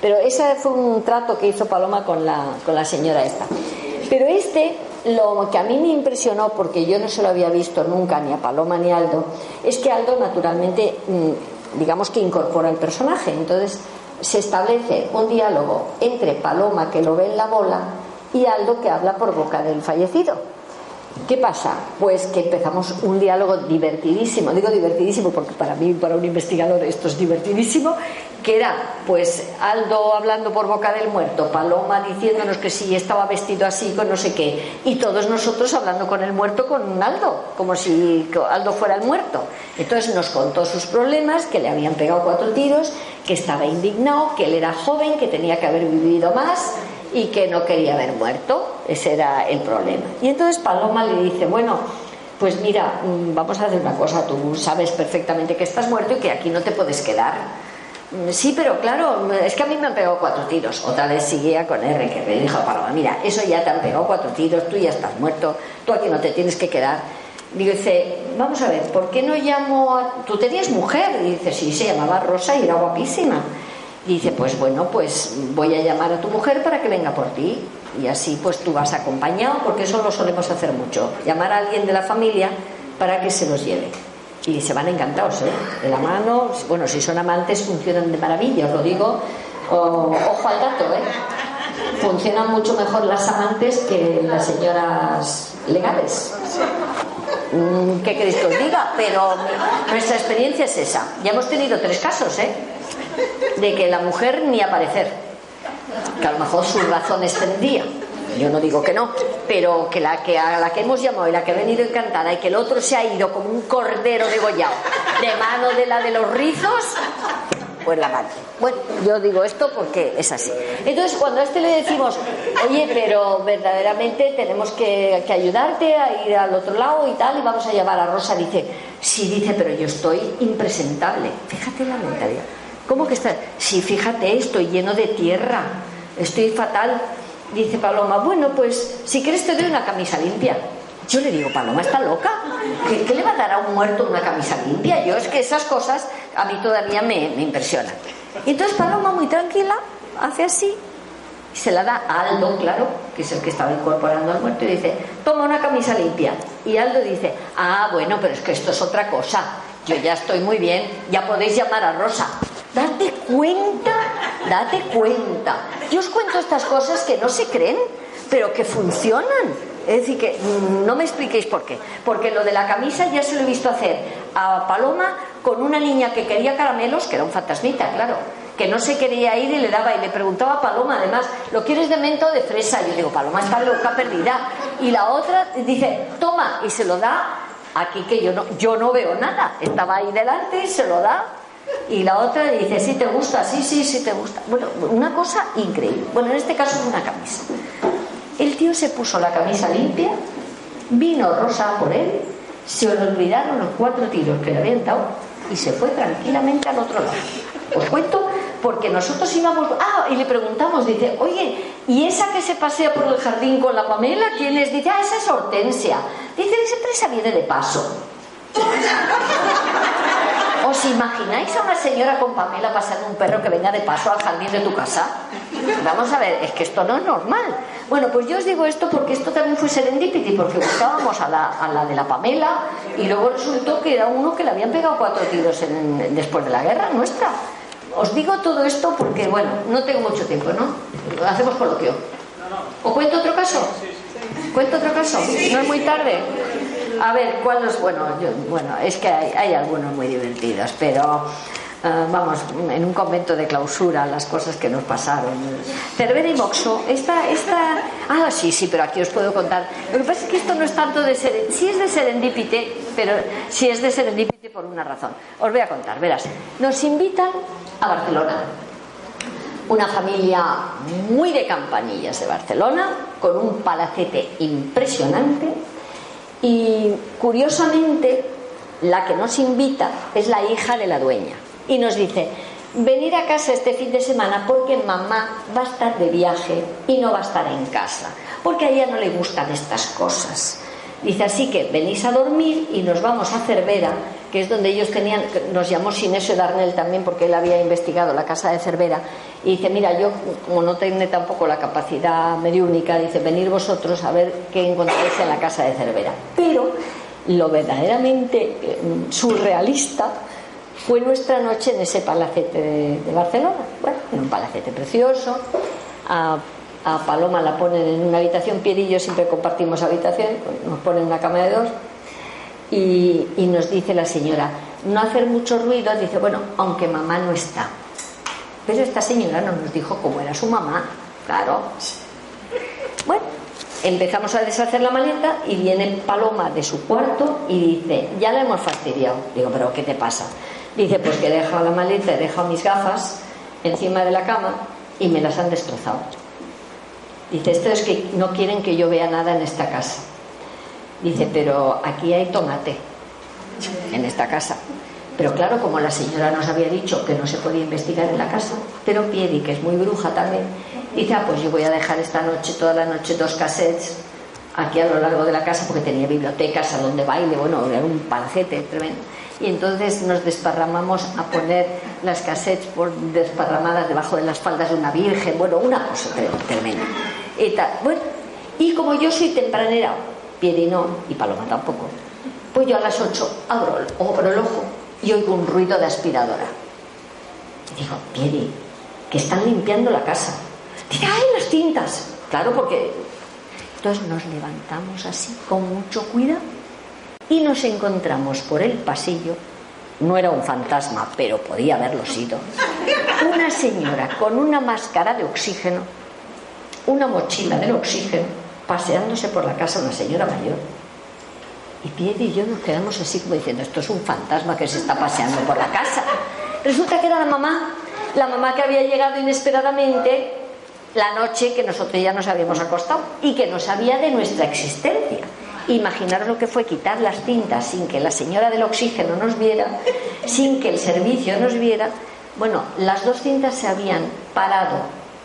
Pero ese fue un trato que hizo Paloma con la, con la señora esta. Pero este lo que a mí me impresionó, porque yo no se lo había visto nunca ni a Paloma ni a Aldo, es que Aldo naturalmente, mm, digamos que incorpora el personaje. Entonces se establece un diálogo entre Paloma, que lo ve en la bola, y Aldo, que habla por boca del fallecido. ¿Qué pasa? Pues que empezamos un diálogo divertidísimo, digo divertidísimo porque para mí, para un investigador, esto es divertidísimo, que era pues Aldo hablando por boca del muerto, Paloma diciéndonos que sí estaba vestido así con no sé qué, y todos nosotros hablando con el muerto con Aldo, como si Aldo fuera el muerto. Entonces nos contó sus problemas, que le habían pegado cuatro tiros, que estaba indignado, que él era joven, que tenía que haber vivido más y que no quería haber muerto. Ese era el problema. Y entonces Paloma le dice, bueno, pues mira, mm, vamos a hacer una cosa, tú sabes perfectamente que estás muerto y que aquí no te puedes quedar. Mm, sí, pero claro, es que a mí me han pegado cuatro tiros. Otra vez seguía con R, que le dijo a Paloma, mira, eso ya te han pegado cuatro tiros, tú ya estás muerto, tú aquí no te tienes que quedar. Dice, vamos a ver, ¿por qué no llamo a... Tú tenías mujer. Y dice, sí, se llamaba Rosa y era guapísima. Dice, pues bueno, pues voy a llamar a tu mujer para que venga por ti. Y así pues tú vas acompañado, porque eso lo solemos hacer mucho. Llamar a alguien de la familia para que se los lleve. Y se van encantados, ¿eh? De la mano, bueno, si son amantes funcionan de maravilla, os lo digo. ojo al dato, ¿eh? Funcionan mucho mejor las amantes que las señoras legales. Mm, ¿Qué queréis que os diga? Pero nuestra experiencia es esa. Ya hemos tenido tres casos, ¿eh? de que la mujer ni aparecer, que a lo mejor sus razones tendría. Yo no digo que no, pero que la que a la que hemos llamado y la que ha venido encantada y que el otro se ha ido como un cordero degollado de mano de la de los rizos, pues la madre. Bueno, yo digo esto porque es así. Entonces, cuando a este le decimos, oye, pero verdaderamente tenemos que, ayudarte a ir al otro lado y tal, y vamos a llamar a Rosa, dice, sí, dice, pero yo estoy impresentable. Fíjate la mentalidad. ¿Cómo que está? Sí, fíjate, estoy lleno de tierra, estoy fatal. Dice Paloma, bueno, pues si quieres te doy una camisa limpia. Yo le digo, Paloma, ¿está loca? ¿Qué, le va a dar a un muerto una camisa limpia? Yo es que esas cosas a mí todavía me, impresionan. Y entonces Paloma, muy tranquila, hace así y se la da a Aldo, claro, que es el que estaba incorporando al muerto, y dice, toma una camisa limpia. Y Aldo dice, ah, bueno, pero es que esto es otra cosa. Yo ya estoy muy bien, ya podéis llamar a Rosa. Date cuenta, date cuenta. Yo os cuento estas cosas que no se creen, pero que funcionan. Es decir, que no me expliquéis por qué. Porque lo de la camisa ya se lo he visto hacer a Paloma con una niña que quería caramelos, que era un fantasmita, claro, que no se quería ir y le daba y le preguntaba a Paloma, además, ¿lo quieres de mento o de fresa? Y yo digo, Paloma está loca perdida. Y la otra dice, toma, y se lo da aquí que yo no, yo no veo nada. Estaba ahí delante y se lo da y la otra dice, sí te gusta, sí, sí, sí te gusta. Bueno, una cosa increíble. Bueno, en este caso es una camisa. El tío se puso la camisa limpia, vino Rosa por él, se olvidaron los cuatro tiros que le habían dado y se fue tranquilamente al otro lado. Os cuento porque nosotros íbamos, ah, y le preguntamos, dice, oye, ¿y esa que se pasea por el jardín con la Pamela? ¿Quién es? Dice, ah, esa es Hortensia. Dice, siempre esa viene de paso. ¿Os imagináis a una señora con Pamela pasando un perro que venga de paso al jardín de tu casa? Vamos a ver, es que esto no es normal. Bueno, pues yo os digo esto porque esto también fue serendipity, porque buscábamos a la, a la de la Pamela y luego resultó que era uno que le habían pegado cuatro tiros después de la guerra nuestra. Os digo todo esto porque, bueno, no tengo mucho tiempo, ¿no? Hacemos coloquio. ¿O cuento otro caso? ¿Cuento otro caso? ¿No es muy tarde? A ver, ¿cuál es bueno? bueno, es que hay, algunos muy divertidos, pero eh, vamos, en un convento de clausura, las cosas que nos pasaron. Cervera y Moxo, esta, esta. Ah, sí, sí, pero aquí os puedo contar. Lo que pasa es que esto no es tanto de ser. Sí es de serendipite, pero sí es de serendipite por una razón. Os voy a contar, verás. Nos invitan a Barcelona. Una familia muy de campanillas de Barcelona, con un palacete impresionante y curiosamente, la que nos invita es la hija de la dueña. Y nos dice, venir a casa este fin de semana porque mamá va a estar de viaje y no va a estar en casa, porque a ella no le gustan estas cosas. Dice así que venís a dormir y nos vamos a Cervera, que es donde ellos tenían, nos llamó Sinesio Darnell también porque él había investigado la casa de Cervera, y dice, mira, yo como no tengo tampoco la capacidad mediúnica, dice, venir vosotros a ver qué encontráis en la casa de Cervera. Pero lo verdaderamente eh, surrealista fue nuestra noche en ese palacete de, Barcelona, bueno, en un palacete precioso, a Paloma la ponen en una habitación, Pierre y yo siempre compartimos habitación, nos ponen una cama de dos, y, nos dice la señora, no hacer mucho ruido, dice, bueno, aunque mamá no está. Pero esta señora no nos dijo cómo era su mamá, claro. Bueno, empezamos a deshacer la maleta y viene Paloma de su cuarto y dice, ya la hemos fastidiado. Digo, pero ¿qué te pasa? Dice, pues que he dejado la maleta, he dejado mis gafas encima de la cama y me las han destrozado. Dice, esto es que no quieren que yo vea nada en esta casa. Dice, pero aquí hay tomate en esta casa. Pero claro, como la señora nos había dicho que no se podía investigar en la casa, pero Piedi, que es muy bruja también, dice, ah, pues yo voy a dejar esta noche, toda la noche, dos cassettes aquí a lo largo de la casa, porque tenía bibliotecas, salón de baile, bueno, era un pancete tremendo. Y entonces nos desparramamos a poner las cassettes por desparramadas debajo de las faldas de una virgen, bueno, una cosa tremenda. Y, Bueno, y como yo soy tempranera, Piedi no, y Paloma tampoco, pues yo a las 8 abro, el ojo y oigo un ruido de aspiradora. Y digo, Piedi, que están limpiando la casa. Dice, ¡ay, las tintas! Claro, porque. Entonces nos levantamos así, con mucho cuidado, y nos encontramos por el pasillo. No era un fantasma, pero podía haberlo sido. Una señora con una máscara de oxígeno, una mochila del oxígeno, paseándose por la casa, una señora mayor y Piedi y yo nos quedamos así como diciendo, esto es un fantasma que se está paseando por la casa. Resulta que era la mamá, la mamá que había llegado inesperadamente la noche que nosotros ya nos habíamos acostado y que no sabía de nuestra existencia. Imaginaros lo que fue quitar las cintas sin que la señora del oxígeno nos viera, sin que el servicio nos viera. Bueno, las dos cintas se habían parado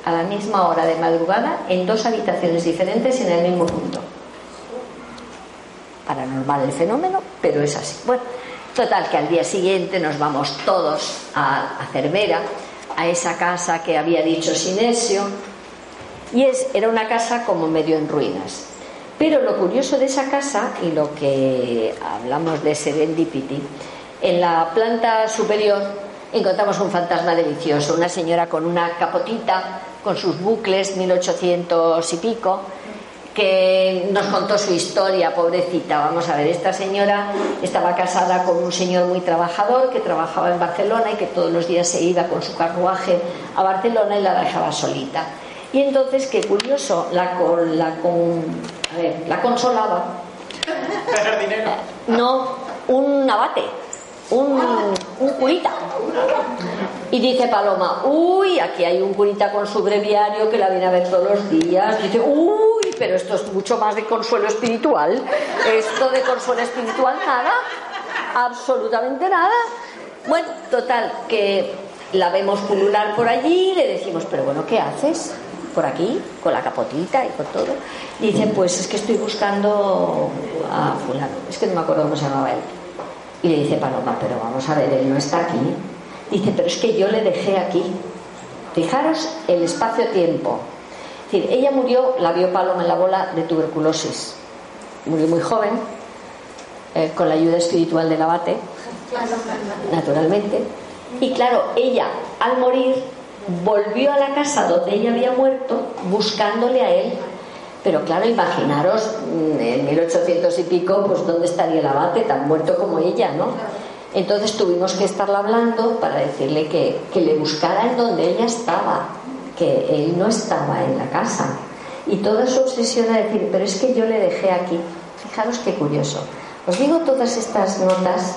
a la misma hora de madrugada en dos habitaciones diferentes en el mismo punto paranormal el fenómeno, pero es así. Bueno, total que al día siguiente nos vamos todos a, a Cervera, a esa casa que había dicho Sinesio, y es, era una casa como medio en ruinas. Pero lo curioso de esa casa, y lo que hablamos de serendipity, en la planta superior encontramos un fantasma delicioso, una señora con una capotita, con sus bucles, 1800 y pico, que nos contó su historia, pobrecita. Vamos a ver, esta señora estaba casada con un señor muy trabajador que trabajaba en Barcelona y que todos los días se iba con su carruaje a Barcelona y la dejaba solita. Y entonces, qué curioso, la, la, con, a ver, la consolaba. No, un abate un, curita. Y dice Paloma, uy, aquí hay un curita con su breviario que la viene a ver todos los días. Dice, uy, pero esto es mucho más de consuelo espiritual. Esto de consuelo espiritual, nada, absolutamente nada. Bueno, total, que la vemos pulular por allí y le decimos, pero bueno, ¿qué haces? Por aquí, con la capotita y con todo. dice, pues es que estoy buscando a fulano. Es que no me acuerdo cómo se llamaba él y le dice Paloma, pero vamos a ver, él no está aquí. Dice, pero es que yo le dejé aquí. Fijaros el espacio-tiempo. Es decir, ella murió, la vio Paloma en la bola de tuberculosis. Murió muy joven, eh, con la ayuda espiritual del abate, naturalmente. Y claro, ella al morir volvió a la casa donde ella había muerto buscándole a él pero claro, imaginaros mm, en 1800 y pico, pues dónde estaría el abate, tan muerto como ella, ¿no? Entonces tuvimos que estarla hablando para decirle que, que le buscara en donde ella estaba, que él no estaba en la casa. Y toda su obsesión a decir, pero es que yo le dejé aquí. Fijaros qué curioso. Os digo todas estas notas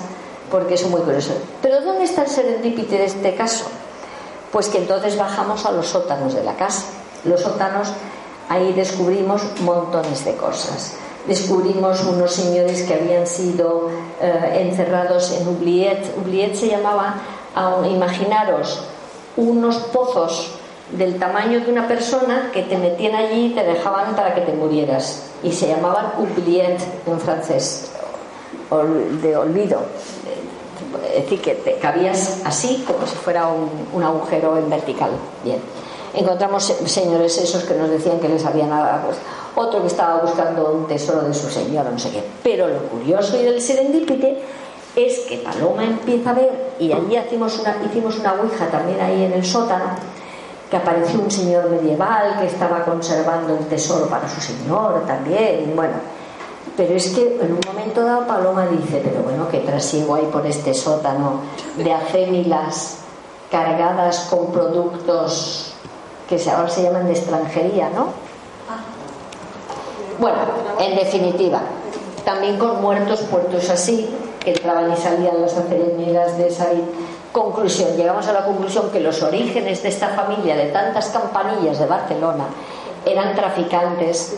porque son muy curiosas. Pero ¿dónde está el serendipity de este caso? Pues que entonces bajamos a los sótanos de la casa. Los sótanos Ahí descubrimos montones de cosas. Descubrimos unos señores que habían sido eh, encerrados en Oubliette. Oubliette se llamaba, imaginaros, unos pozos del tamaño de una persona que te metían allí y te dejaban para que te murieras. Y se llamaban oubliette en francés, de olvido. Es decir, que cabías así como si fuera un, un agujero en vertical. Bien encontramos señores esos que nos decían que les habían pues, otro que estaba buscando un tesoro de su señor, no sé qué. Pero lo curioso y del serendipity es que Paloma empieza a ver, y allí hicimos una, hicimos una ouija también ahí en el sótano, que apareció un señor medieval que estaba conservando un tesoro para su señor también, bueno. Pero es que en un momento dado Paloma dice, pero bueno, ¿qué trasiego hay por este sótano de acémilas cargadas con productos que ahora se llaman de extranjería, ¿no? Bueno, en definitiva, también con muertos puertos así, que entraban y salían las aceleras de esa conclusión. Llegamos a la conclusión que los orígenes de esta familia de tantas campanillas de Barcelona eran traficantes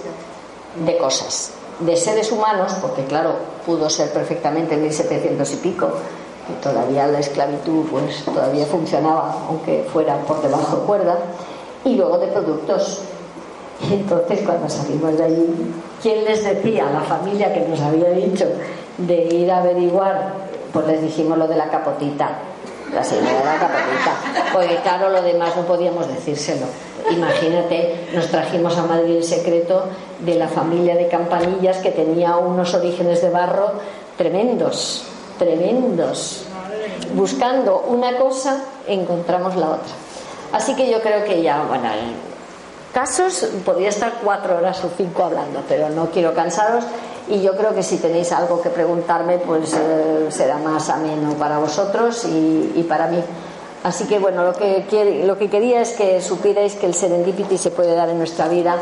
de cosas, de seres humanos, porque claro, pudo ser perfectamente en 1700 y pico, y todavía la esclavitud pues todavía funcionaba, aunque fuera por debajo de cuerda, y luego de productos. Y entonces cuando salimos de allí, ¿quién les decía a la familia que nos había dicho de ir a averiguar? Pues les dijimos lo de la capotita la señora de la capotita. Porque claro, lo demás no podíamos decírselo. Imagínate, nos trajimos a Madrid el secreto de la familia de campanillas que tenía unos orígenes de barro tremendos, tremendos. Buscando una cosa, encontramos la otra. Así que yo creo que ya, bueno, casos podría estar cuatro horas o cinco hablando, pero no quiero cansaros y yo creo que si tenéis algo que preguntarme, pues eh, será más ameno para vosotros y, para mí. Así que bueno, lo que, lo que quería es que supierais que el serendipity se puede dar en nuestra vida,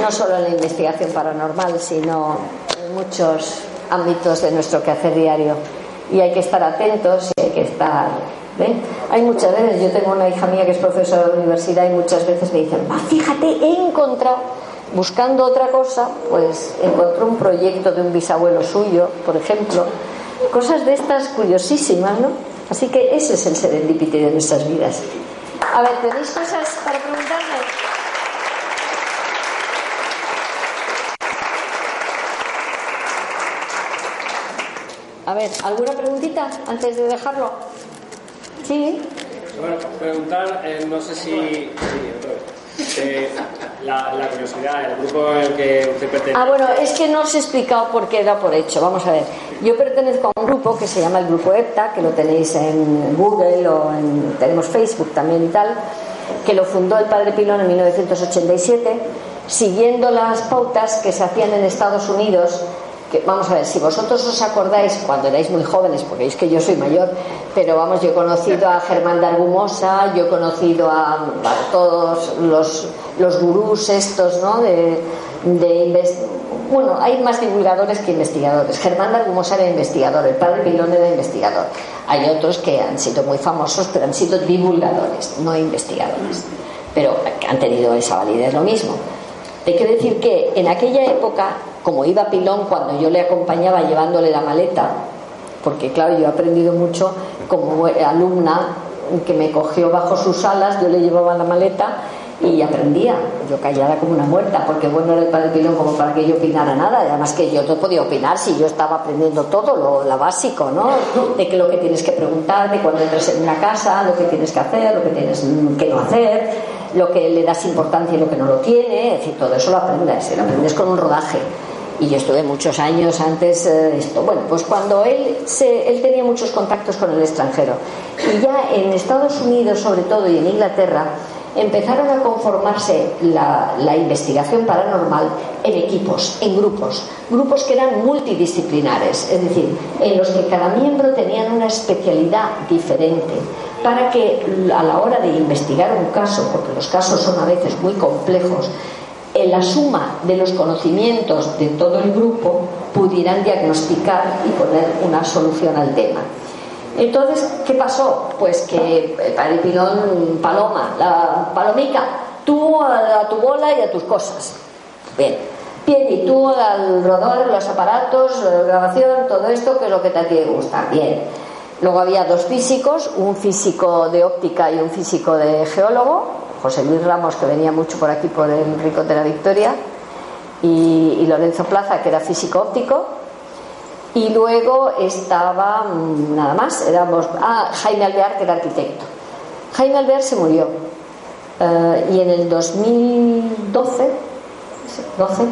no solo en la investigación paranormal, sino en muchos ámbitos de nuestro quehacer diario. Y hay que estar atentos y hay que estar. Hay muchas veces, yo tengo una hija mía que es profesora de universidad y muchas veces me dicen, fíjate, he encontrado buscando otra cosa, pues encontró un proyecto de un bisabuelo suyo, por ejemplo, cosas de estas curiosísimas, ¿no? Así que ese es el serendipity de nuestras vidas. A ver, ¿tenéis cosas para preguntarme? A ver, ¿alguna preguntita antes de dejarlo? Sí. Bueno, preguntar, eh, no sé si eh, la, curiosidad, grupo que usted pertenece. Ah, bueno, es que no os he explicado por qué da por hecho. Vamos a ver. Yo pertenezco a un grupo que se llama el Grupo EPTA, que lo tenéis en Google o en, tenemos Facebook también y tal, que lo fundó el padre Pilón en 1987, siguiendo las pautas que se hacían en Estados Unidos vamos a ver, si vosotros os acordáis cuando erais muy jóvenes, porque es que yo soy mayor, pero vamos, yo he conocido a Germán de Argumosa, yo he conocido a, todos los, los gurús estos, ¿no? De, bueno, hay más divulgadores que investigadores. Germán de Argumosa era investigador, el padre Pilón era investigador. Hay otros que han sido muy famosos, pero han sido divulgadores, no investigadores. Pero han tenido esa validez lo mismo. Te quiero decir que en aquella época como iba Pilón cuando yo le acompañaba llevándole la maleta, porque claro, yo he aprendido mucho como alumna que me cogió bajo sus alas, yo le llevaba la maleta y aprendía, yo callada como una muerta, porque bueno era el padre Pilón como para que yo opinara nada, además que yo no podía opinar si yo estaba aprendiendo todo lo, básico, ¿no? De que lo que tienes que preguntar, de cuando entres en una casa, lo que tienes que hacer, lo que tienes que no hacer, lo que le das importancia y lo que no lo tiene, es decir, todo eso lo aprendes, lo aprendes con un rodaje y yo estuve muchos años antes de esto. Bueno, pues cuando él, él tenía muchos contactos con el extranjero y ya en Estados Unidos sobre todo y en Inglaterra empezaron a conformarse la, la, investigación paranormal en equipos, en grupos, grupos que eran multidisciplinares, es decir, en los que cada miembro tenía una especialidad diferente, para que a la hora de investigar un caso, porque los casos son a veces muy complejos, en la suma de los conocimientos de todo el grupo pudieran diagnosticar y poner una solución al tema. Entonces, ¿qué pasó? Pues que el padre Pilón, Paloma, la palomica, tú a, tu bola y a tus cosas. Bien. Bien, y tú al rodar, los aparatos, grabación, todo esto, que es lo que te tiene que gustar. Bien. Luego había dos físicos, un físico de óptica y un físico de geólogo, José Luis Ramos, que venía mucho por aquí por el Rico de la Victoria, y, Lorenzo Plaza, que era físico óptico, y luego estaba mm, nada más, éramos ah, Jaime Alvear, que era arquitecto. Jaime Alvear se murió eh, y en el 2012 12,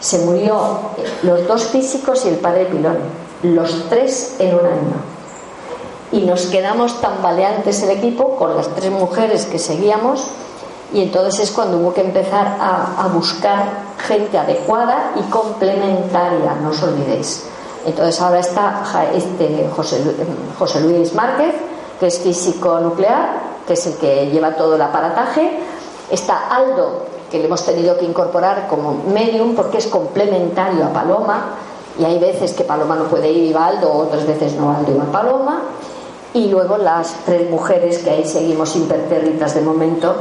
se murió los dos físicos y el padre Pilón, los tres en un año. Y nos quedamos tambaleantes el equipo con las tres mujeres que seguíamos y entonces es cuando hubo que empezar a, buscar gente adecuada y complementaria, no os olvidéis. Entonces ahora está este José, José Luis Márquez, que es físico nuclear, que es el que lleva todo el aparataje. Está Aldo, que le hemos tenido que incorporar como medium porque es complementario a Paloma. Y hay veces que Paloma no puede ir y va Aldo, otras veces no Aldo y va Paloma. Y luego las tres mujeres que ahí seguimos impertérritas de momento,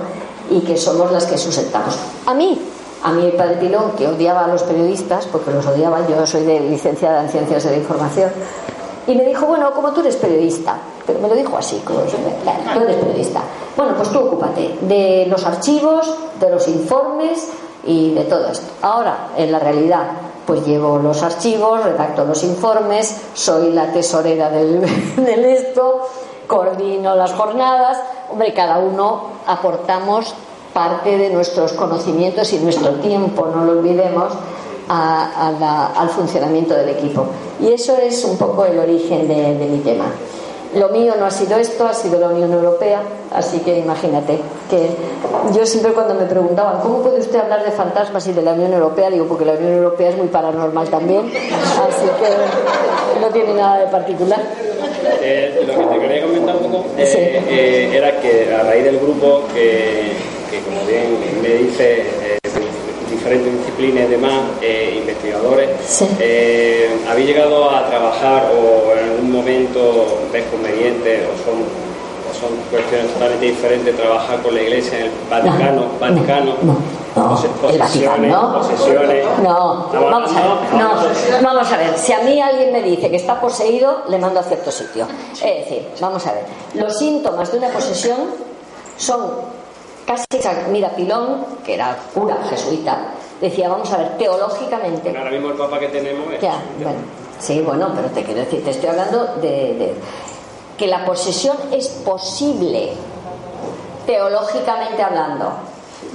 y que somos las que sustentamos. A mí, a mí el padre Pilón, que odiaba a los periodistas, porque los odiaba, yo soy de licenciada en Ciencias de la Información, y me dijo, bueno, como tú eres periodista, pero me lo dijo así, como, tú eres periodista, bueno, pues tú ocúpate de los archivos, de los informes y de todo esto. Ahora, en la realidad, pues llevo los archivos, redacto los informes, soy la tesorera del, del esto, coordino las jornadas, hombre, cada uno aportamos parte de nuestros conocimientos y nuestro tiempo, no lo olvidemos, al funcionamiento del equipo. Y eso es un poco el origen de, de mi tema. Lo mío no ha sido esto, ha sido la Unión Europea, así que imagínate que yo siempre cuando me preguntaban, ¿cómo puede usted hablar de fantasmas y de la Unión Europea? Digo, porque la Unión Europea es muy paranormal también, así que no tiene nada de particular. Eh, lo que te quería comentar un poco eh, eh, era que a raíz del grupo que, que como bien me dice diferentes disciplinas y demás, eh, investigadores, eh, ¿habéis llegado a trabajar o en algún momento ves conveniente o son, son cuestiones totalmente diferentes trabajar con la Iglesia en el Vaticano? No, Vaticano no, no, el Vaticano. Posesiones. No, vamos a ver. No, vamos a ver. Si a mí alguien me dice que está poseído, le mando a cierto sitio. Es decir, vamos a ver. Los síntomas de una posesión son casi mira Pilón que era cura jesuita decía vamos a ver teológicamente ahora mismo el papa que tenemos es ya, bueno, sí bueno pero te quiero decir te estoy hablando de, que la posesión es posible teológicamente hablando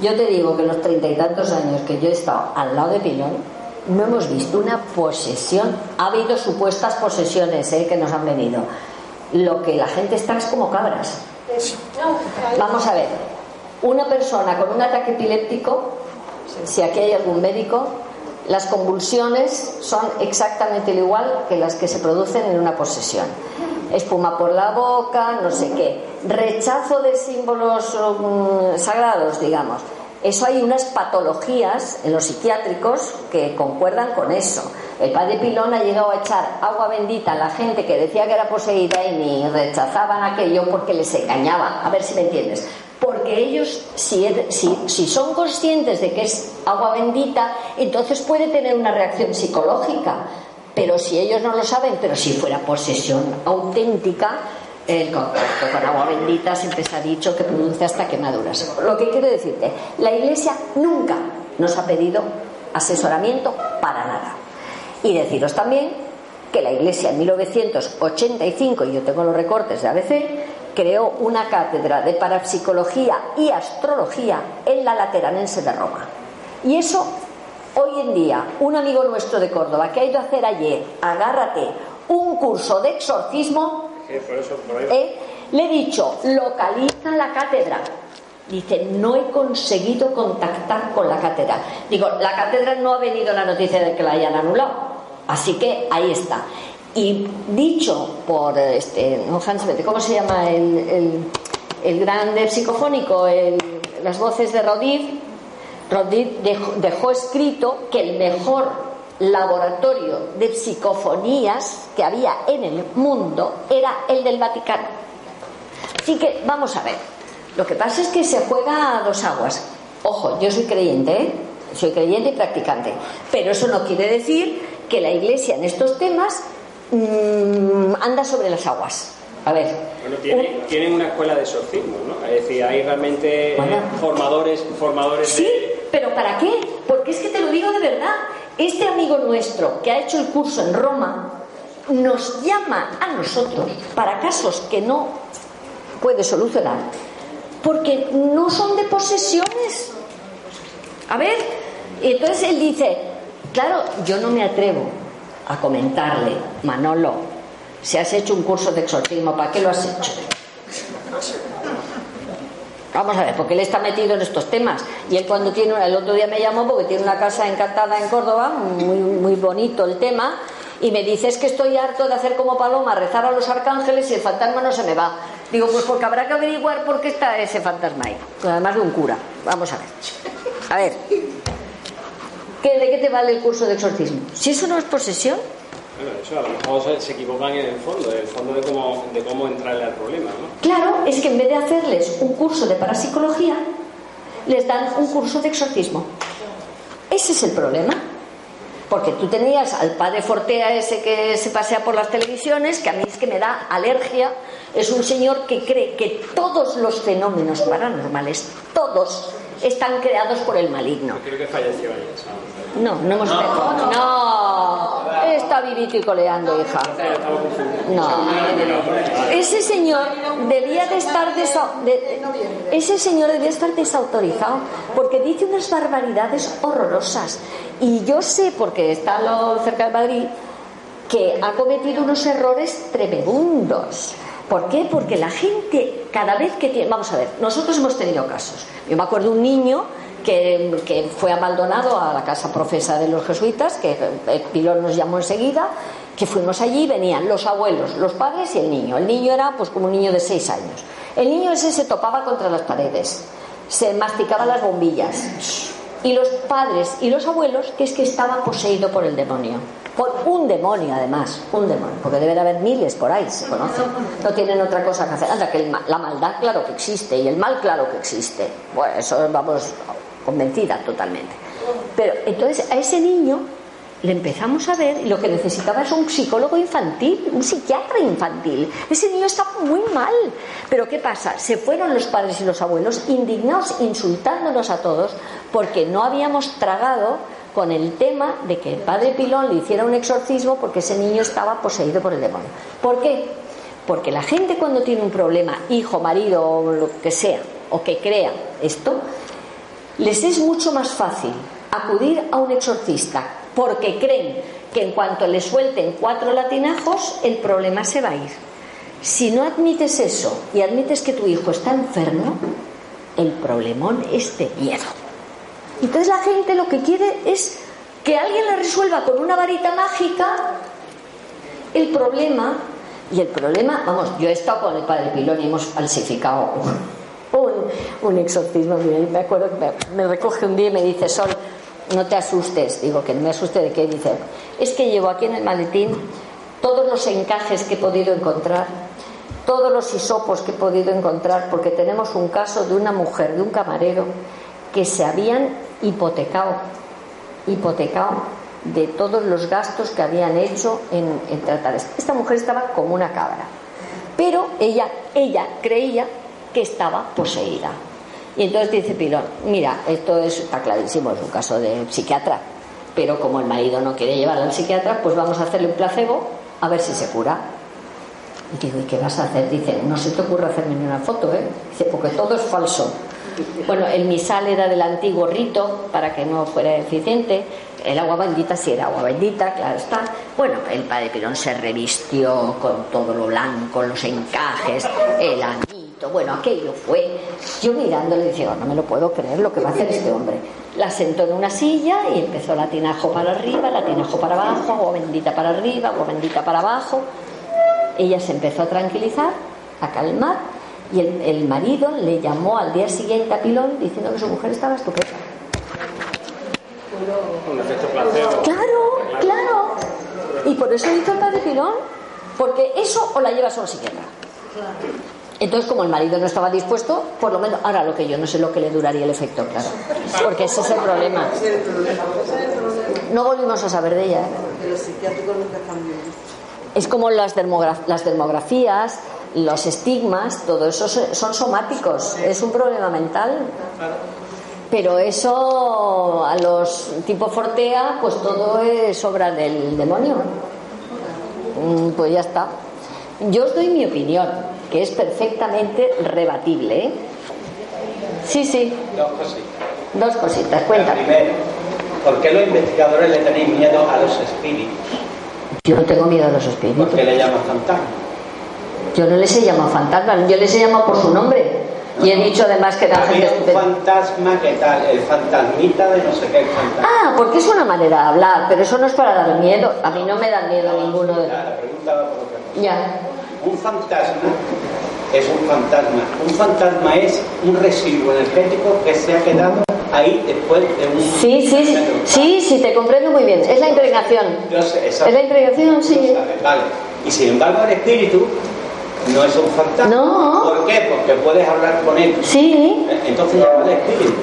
yo te digo que en los treinta y tantos años que yo he estado al lado de Pilón no hemos visto una posesión ha habido supuestas posesiones ¿eh? que nos han venido lo que la gente está es como cabras vamos a ver una persona con un ataque epiléptico, si aquí hay algún médico, las convulsiones son exactamente igual que las que se producen en una posesión. Espuma por la boca, no sé qué. Rechazo de símbolos mm, sagrados, digamos. Eso hay unas patologías en los psiquiátricos que concuerdan con eso. El padre Pilón ha llegado a echar agua bendita a la gente que decía que era poseída y ni rechazaban aquello porque les engañaba. A ver si me entiendes porque ellos, si, si, son conscientes de que es agua bendita, entonces puede tener una reacción psicológica. Pero si ellos no lo saben, pero si fuera posesión auténtica, el contacto con agua bendita siempre se ha dicho que produce hasta quemaduras. Lo que quiero decirte, la Iglesia nunca nos ha pedido asesoramiento para nada. Y deciros también que la Iglesia en 1985, y yo tengo los recortes de ABC, creó una cátedra de parapsicología y astrología en la Lateranense de Roma. Y eso, hoy en día, un amigo nuestro de Córdoba que ha ido a hacer ayer, agárrate, un curso de exorcismo, eh, le he dicho, localiza la cátedra. Dice, no he conseguido contactar con la cátedra. Digo, la cátedra no ha venido la noticia de que la hayan anulado. Así que ahí está. Y dicho por este, no Hans ¿cómo se llama el, el, grande psicofónico? las voces de Rodin. Rodin dejó, escrito que el mejor laboratorio de psicofonías que había en el mundo era el del Vaticano. Así que vamos a ver. Lo que pasa es que se juega a dos aguas. Ojo, yo soy creyente, ¿eh? soy creyente y practicante. Pero eso no quiere decir que la Iglesia en estos temas Mm, anda sobre las aguas. A ver. Bueno, tienen, una escuela de exorcismo, ¿no? Es decir, hay realmente formadores, formadores. Sí, pero ¿para qué? Porque es que te lo digo de verdad. Este amigo nuestro que ha hecho el curso en Roma nos llama a nosotros para casos que no puede solucionar, porque no son de posesiones. A ver, y entonces él dice, claro, yo no me atrevo a comentarle, Manolo, si has hecho un curso de exorcismo, ¿para qué lo has hecho? Vamos a ver, porque él está metido en estos temas. Y él cuando tiene, el otro día me llamó porque tiene una casa encantada en Córdoba, muy, muy bonito el tema, y me dice, es que estoy harto de hacer como paloma, rezar a los arcángeles y el fantasma no se me va. Digo, pues porque habrá que averiguar por qué está ese fantasma ahí. Además de un cura. Vamos a ver. A ver, ¿De qué te vale el curso de exorcismo? Si eso no es posesión. Bueno, eso a lo mejor se equivocan en el fondo, en el fondo de cómo, de cómo entrarle al problema, ¿no? Claro, es que en vez de hacerles un curso de parapsicología, les dan un curso de exorcismo. Ese es el problema. Porque tú tenías al padre Fortea ese que se pasea por las televisiones, que a mí es que me da alergia, es un señor que cree que todos los fenómenos paranormales, todos, están creados por el maligno. Creo que falleció ayer. No, no hemos no, no, está vivito y coleando, hija. No. Ese señor debía de estar ese señor debía estar desautorizado porque dice unas barbaridades horrorosas. Y yo sé, porque está lo cerca de Madrid, que ha cometido unos errores tremendos. ¿Por qué? Porque la gente, cada vez que tiene. Vamos a ver, nosotros hemos tenido casos. Yo me acuerdo de un niño que, que, fue a Maldonado a la casa profesa de los jesuitas, que el Pilón nos llamó enseguida, que fuimos allí, venían los abuelos, los padres y el niño. El niño era pues como un niño de seis años. El niño ese se topaba contra las paredes, se masticaba las bombillas. Y los padres y los abuelos, que es que estaba poseído por el demonio por un demonio además, un demonio, porque debe de haber miles por ahí, se conocen, no tienen otra cosa que hacer. Anda, que la maldad claro que existe y el mal claro que existe. Bueno, eso vamos convencida totalmente. Pero entonces a ese niño le empezamos a ver y lo que necesitaba es un psicólogo infantil, un psiquiatra infantil. Ese niño está muy mal. Pero ¿qué pasa? Se fueron los padres y los abuelos indignados, insultándonos a todos, porque no habíamos tragado con el tema de que el padre Pilón le hiciera un exorcismo porque ese niño estaba poseído por el demonio. ¿Por qué? Porque la gente cuando tiene un problema, hijo, marido o lo que sea, o que crea esto, les es mucho más fácil acudir a un exorcista porque creen que en cuanto le suelten cuatro latinajos, el problema se va a ir. Si no admites eso y admites que tu hijo está enfermo, el problemón es de miedo. Entonces la gente lo que quiere es que alguien le resuelva con una varita mágica el problema. Y el problema, vamos, yo he estado con el padre Pilón y hemos falsificado un, un exorcismo. Me acuerdo que me, recoge un día y me dice, Sol, no te asustes. Digo, que no me asuste de qué. Dice, es que llevo aquí en el maletín todos los encajes que he podido encontrar, todos los hisopos que he podido encontrar, porque tenemos un caso de una mujer, de un camarero, que se habían hipotecado, hipotecado de todos los gastos que habían hecho en, tratar esto. Esta mujer estaba como una cabra, pero ella, ella creía que estaba poseída. Y entonces dice Pilón, mira, esto está clarísimo, es un caso de psiquiatra, pero como el marido no quiere llevarla al psiquiatra, pues vamos a hacerle un placebo a ver si se cura. Y digo, ¿y qué vas a hacer? Dice, no se te ocurre hacerme una foto, ¿eh? Dice, porque todo es falso. Bueno, el misal era del antiguo rito para que no fuera eficiente. El agua bendita sí era agua bendita, claro está. Bueno, el padre Pirón se revistió con todo lo blanco, los encajes, el Bueno, aquello fue. Yo mirándole decía, oh, no me lo puedo creer lo que va a hacer este hombre. La sentó en una silla y empezó latinajo para arriba, latinajo para abajo, agua bendita para arriba, agua bendita para abajo. Ella se empezó a tranquilizar, a calmar y el, marido le llamó al día siguiente a Pilón diciendo que su mujer estaba estupenda. Claro, claro. Y por eso hizo el padre Pilón, porque eso o la lleva solo psiquiatra. Entonces, como el marido no estaba dispuesto, por lo menos, ahora lo que yo no sé lo que le duraría el efecto, claro. Porque ese es el problema. No volvimos a saber de ella. ¿eh? Es como las, las dermografías, los estigmas, todo eso son somáticos, es un problema mental. Pero eso a los tipo Fortea, pues todo es obra del demonio. Mm, pues ya está. Yo os doy mi opinión, que es perfectamente rebatible. ¿eh? Sí, sí. Dos cositas. Dos cositas, cuéntame. Primero, ¿por qué los investigadores le tenéis miedo a los espíritus? Yo no tengo miedo a los espíritus. ¿Por qué le llaman fantasma? Yo no les he llamado fantasma, yo les he llamado por su nombre. Y he dicho además que la gente. un fantasma, ¿qué tal? El fantasmita de no sé qué fantasma. Ah, porque es una manera de hablar, pero eso no es para dar miedo. A mí no me da miedo ninguno de La pregunta va por otra Ya. Un fantasma es un fantasma. Un fantasma es un residuo energético que se ha quedado ahí después de un. Sí, sí, sí, sí, sí, te comprendo muy bien. Es la impregnación. Yo sé, es la impregnación, sí. Vale. Y sin embargo, el espíritu no es un fantasma. No. ¿Por qué? Porque puedes hablar con él. Sí. Entonces ya no espíritu.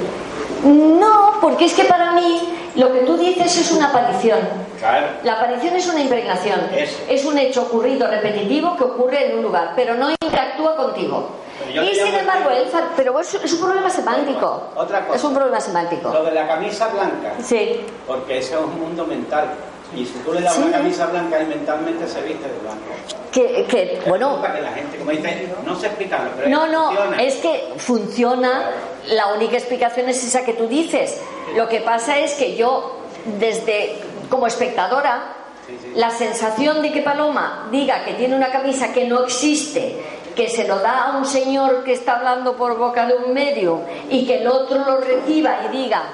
No, porque es que para mí Lo que tú dices es una aparición. Claro. La aparición es una impregnación. Eso. Es un hecho ocurrido, repetitivo, que ocurre en un lugar, pero no interactúa contigo. Y sin embargo, fa- pero es, es un problema semántico. Otra cosa. Es un problema semántico. Lo de la camisa blanca, Sí. porque eso es un mundo mental. Y si tú le das Sí. una camisa blanca, él mentalmente se viste de blanco. Que, que, bueno, Para que la gente, como dice, no sé explicarlo, pero No, no, funciona. es que funciona, la única explicación es esa que tú dices. Lo que pasa es que yo, desde como espectadora, Sí, sí. la sensación de que Paloma diga que tiene una camisa que no existe, que se lo da a un señor que está hablando por boca de un medio y que el otro lo reciba y diga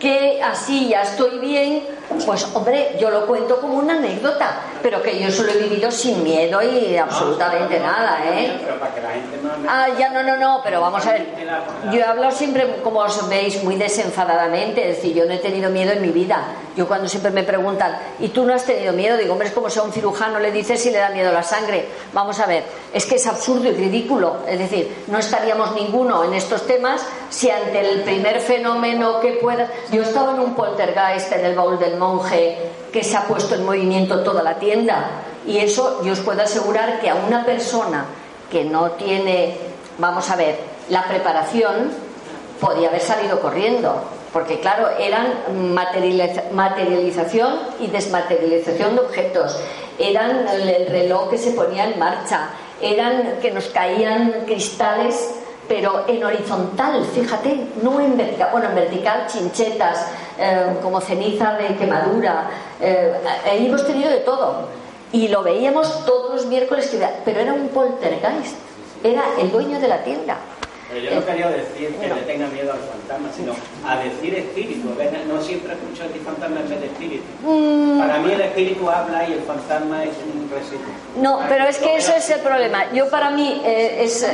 que así ya estoy bien, pues hombre, yo lo cuento como una anécdota, pero que yo solo he vivido sin miedo y absolutamente nada, ¿eh? Pero para que la gente no... Ah, ya no, no, no, pero vamos a ver. Yo he hablado siempre, como os veis, muy desenfadadamente. Es decir, yo no he tenido miedo en mi vida. Yo cuando siempre me preguntan, ¿y tú no has tenido miedo? Digo, hombre, es como si a un cirujano le dices si le da miedo la sangre. Vamos a ver, es que es absurdo y ridículo. Es decir, no estaríamos ninguno en estos temas si ante el primer fenómeno que pueda. Yo estaba en un poltergeist en el baúl del monje que se ha puesto en movimiento toda la tienda. Y eso yo os puedo asegurar que a una persona que no tiene, vamos a ver, la preparación, podía haber salido corriendo. Porque claro, eran materializa- materialización y desmaterialización de objetos, eran el reloj que se ponía en marcha, eran que nos caían cristales pero en horizontal, fíjate, no en vertical, bueno, en vertical chinchetas, eh, como ceniza de quemadura, eh, ahí hemos tenido de todo. Y lo veíamos todos los miércoles, pero era un poltergeist, era el dueño de la tienda. Pero yo no quería decir que le tenga miedo al fantasma, sino a decir espíritu. No siempre escucho decir fantasma en vez de espíritu. Mm. Para mí el espíritu habla y el fantasma es un residuo. No, pero es que eso es el problema. Yo para mí eh, es,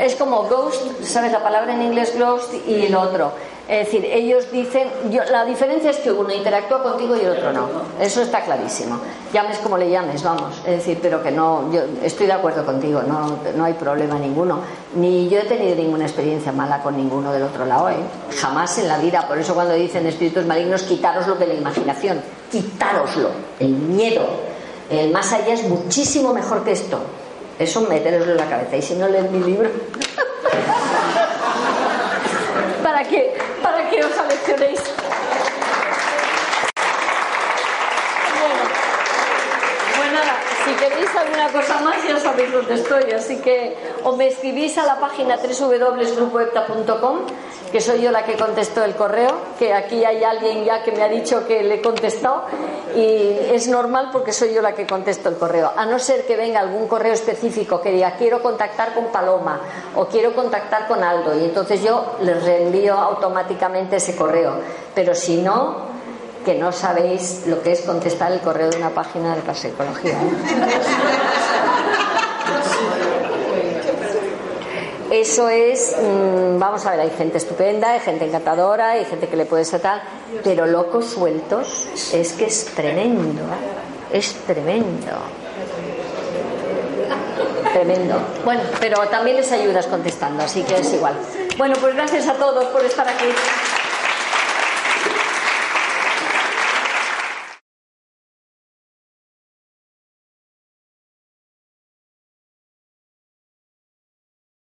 es como ghost, ¿sabes la palabra en inglés ghost y el otro? Es decir, ellos dicen, la diferencia es que uno interactúa contigo y el otro no. Eso está clarísimo. Llames como le llames, vamos. Es decir, pero que no, yo estoy de acuerdo contigo, no, no hay problema ninguno. Ni yo he tenido ninguna experiencia mala con ninguno del otro lado, ¿eh? Jamás en la vida. Por eso cuando dicen espíritus malignos, quitároslo de la imaginación. Quitároslo. El miedo. El más allá es muchísimo mejor que esto. Eso meteroslo en la cabeza. Y si no lees mi libro. para para que os aleccionéis. Bueno, pues nada, si queréis alguna cosa más ya sabéis dónde estoy, así que o me escribís a la página www.grupoepta.com, que soy yo la que contestó el correo, que aquí hay alguien ya que me ha dicho que le he contestado y es normal porque soy yo la que contesto el correo, a no ser que venga algún correo específico que diga quiero contactar con Paloma o quiero contactar con Aldo y entonces yo les reenvío automáticamente ese correo, pero si no que no sabéis lo que es contestar el correo de una página de parapsicología. ¿eh? Eso es, mm, vamos a ver, hay gente estupenda, hay gente encantadora, hay gente que le puede tratar, pero locos sueltos es que es tremendo, ¿eh? es tremendo. Tremendo. Bueno, pero también les ayudas contestando, así que es igual. Bueno, pues gracias a todos por estar aquí.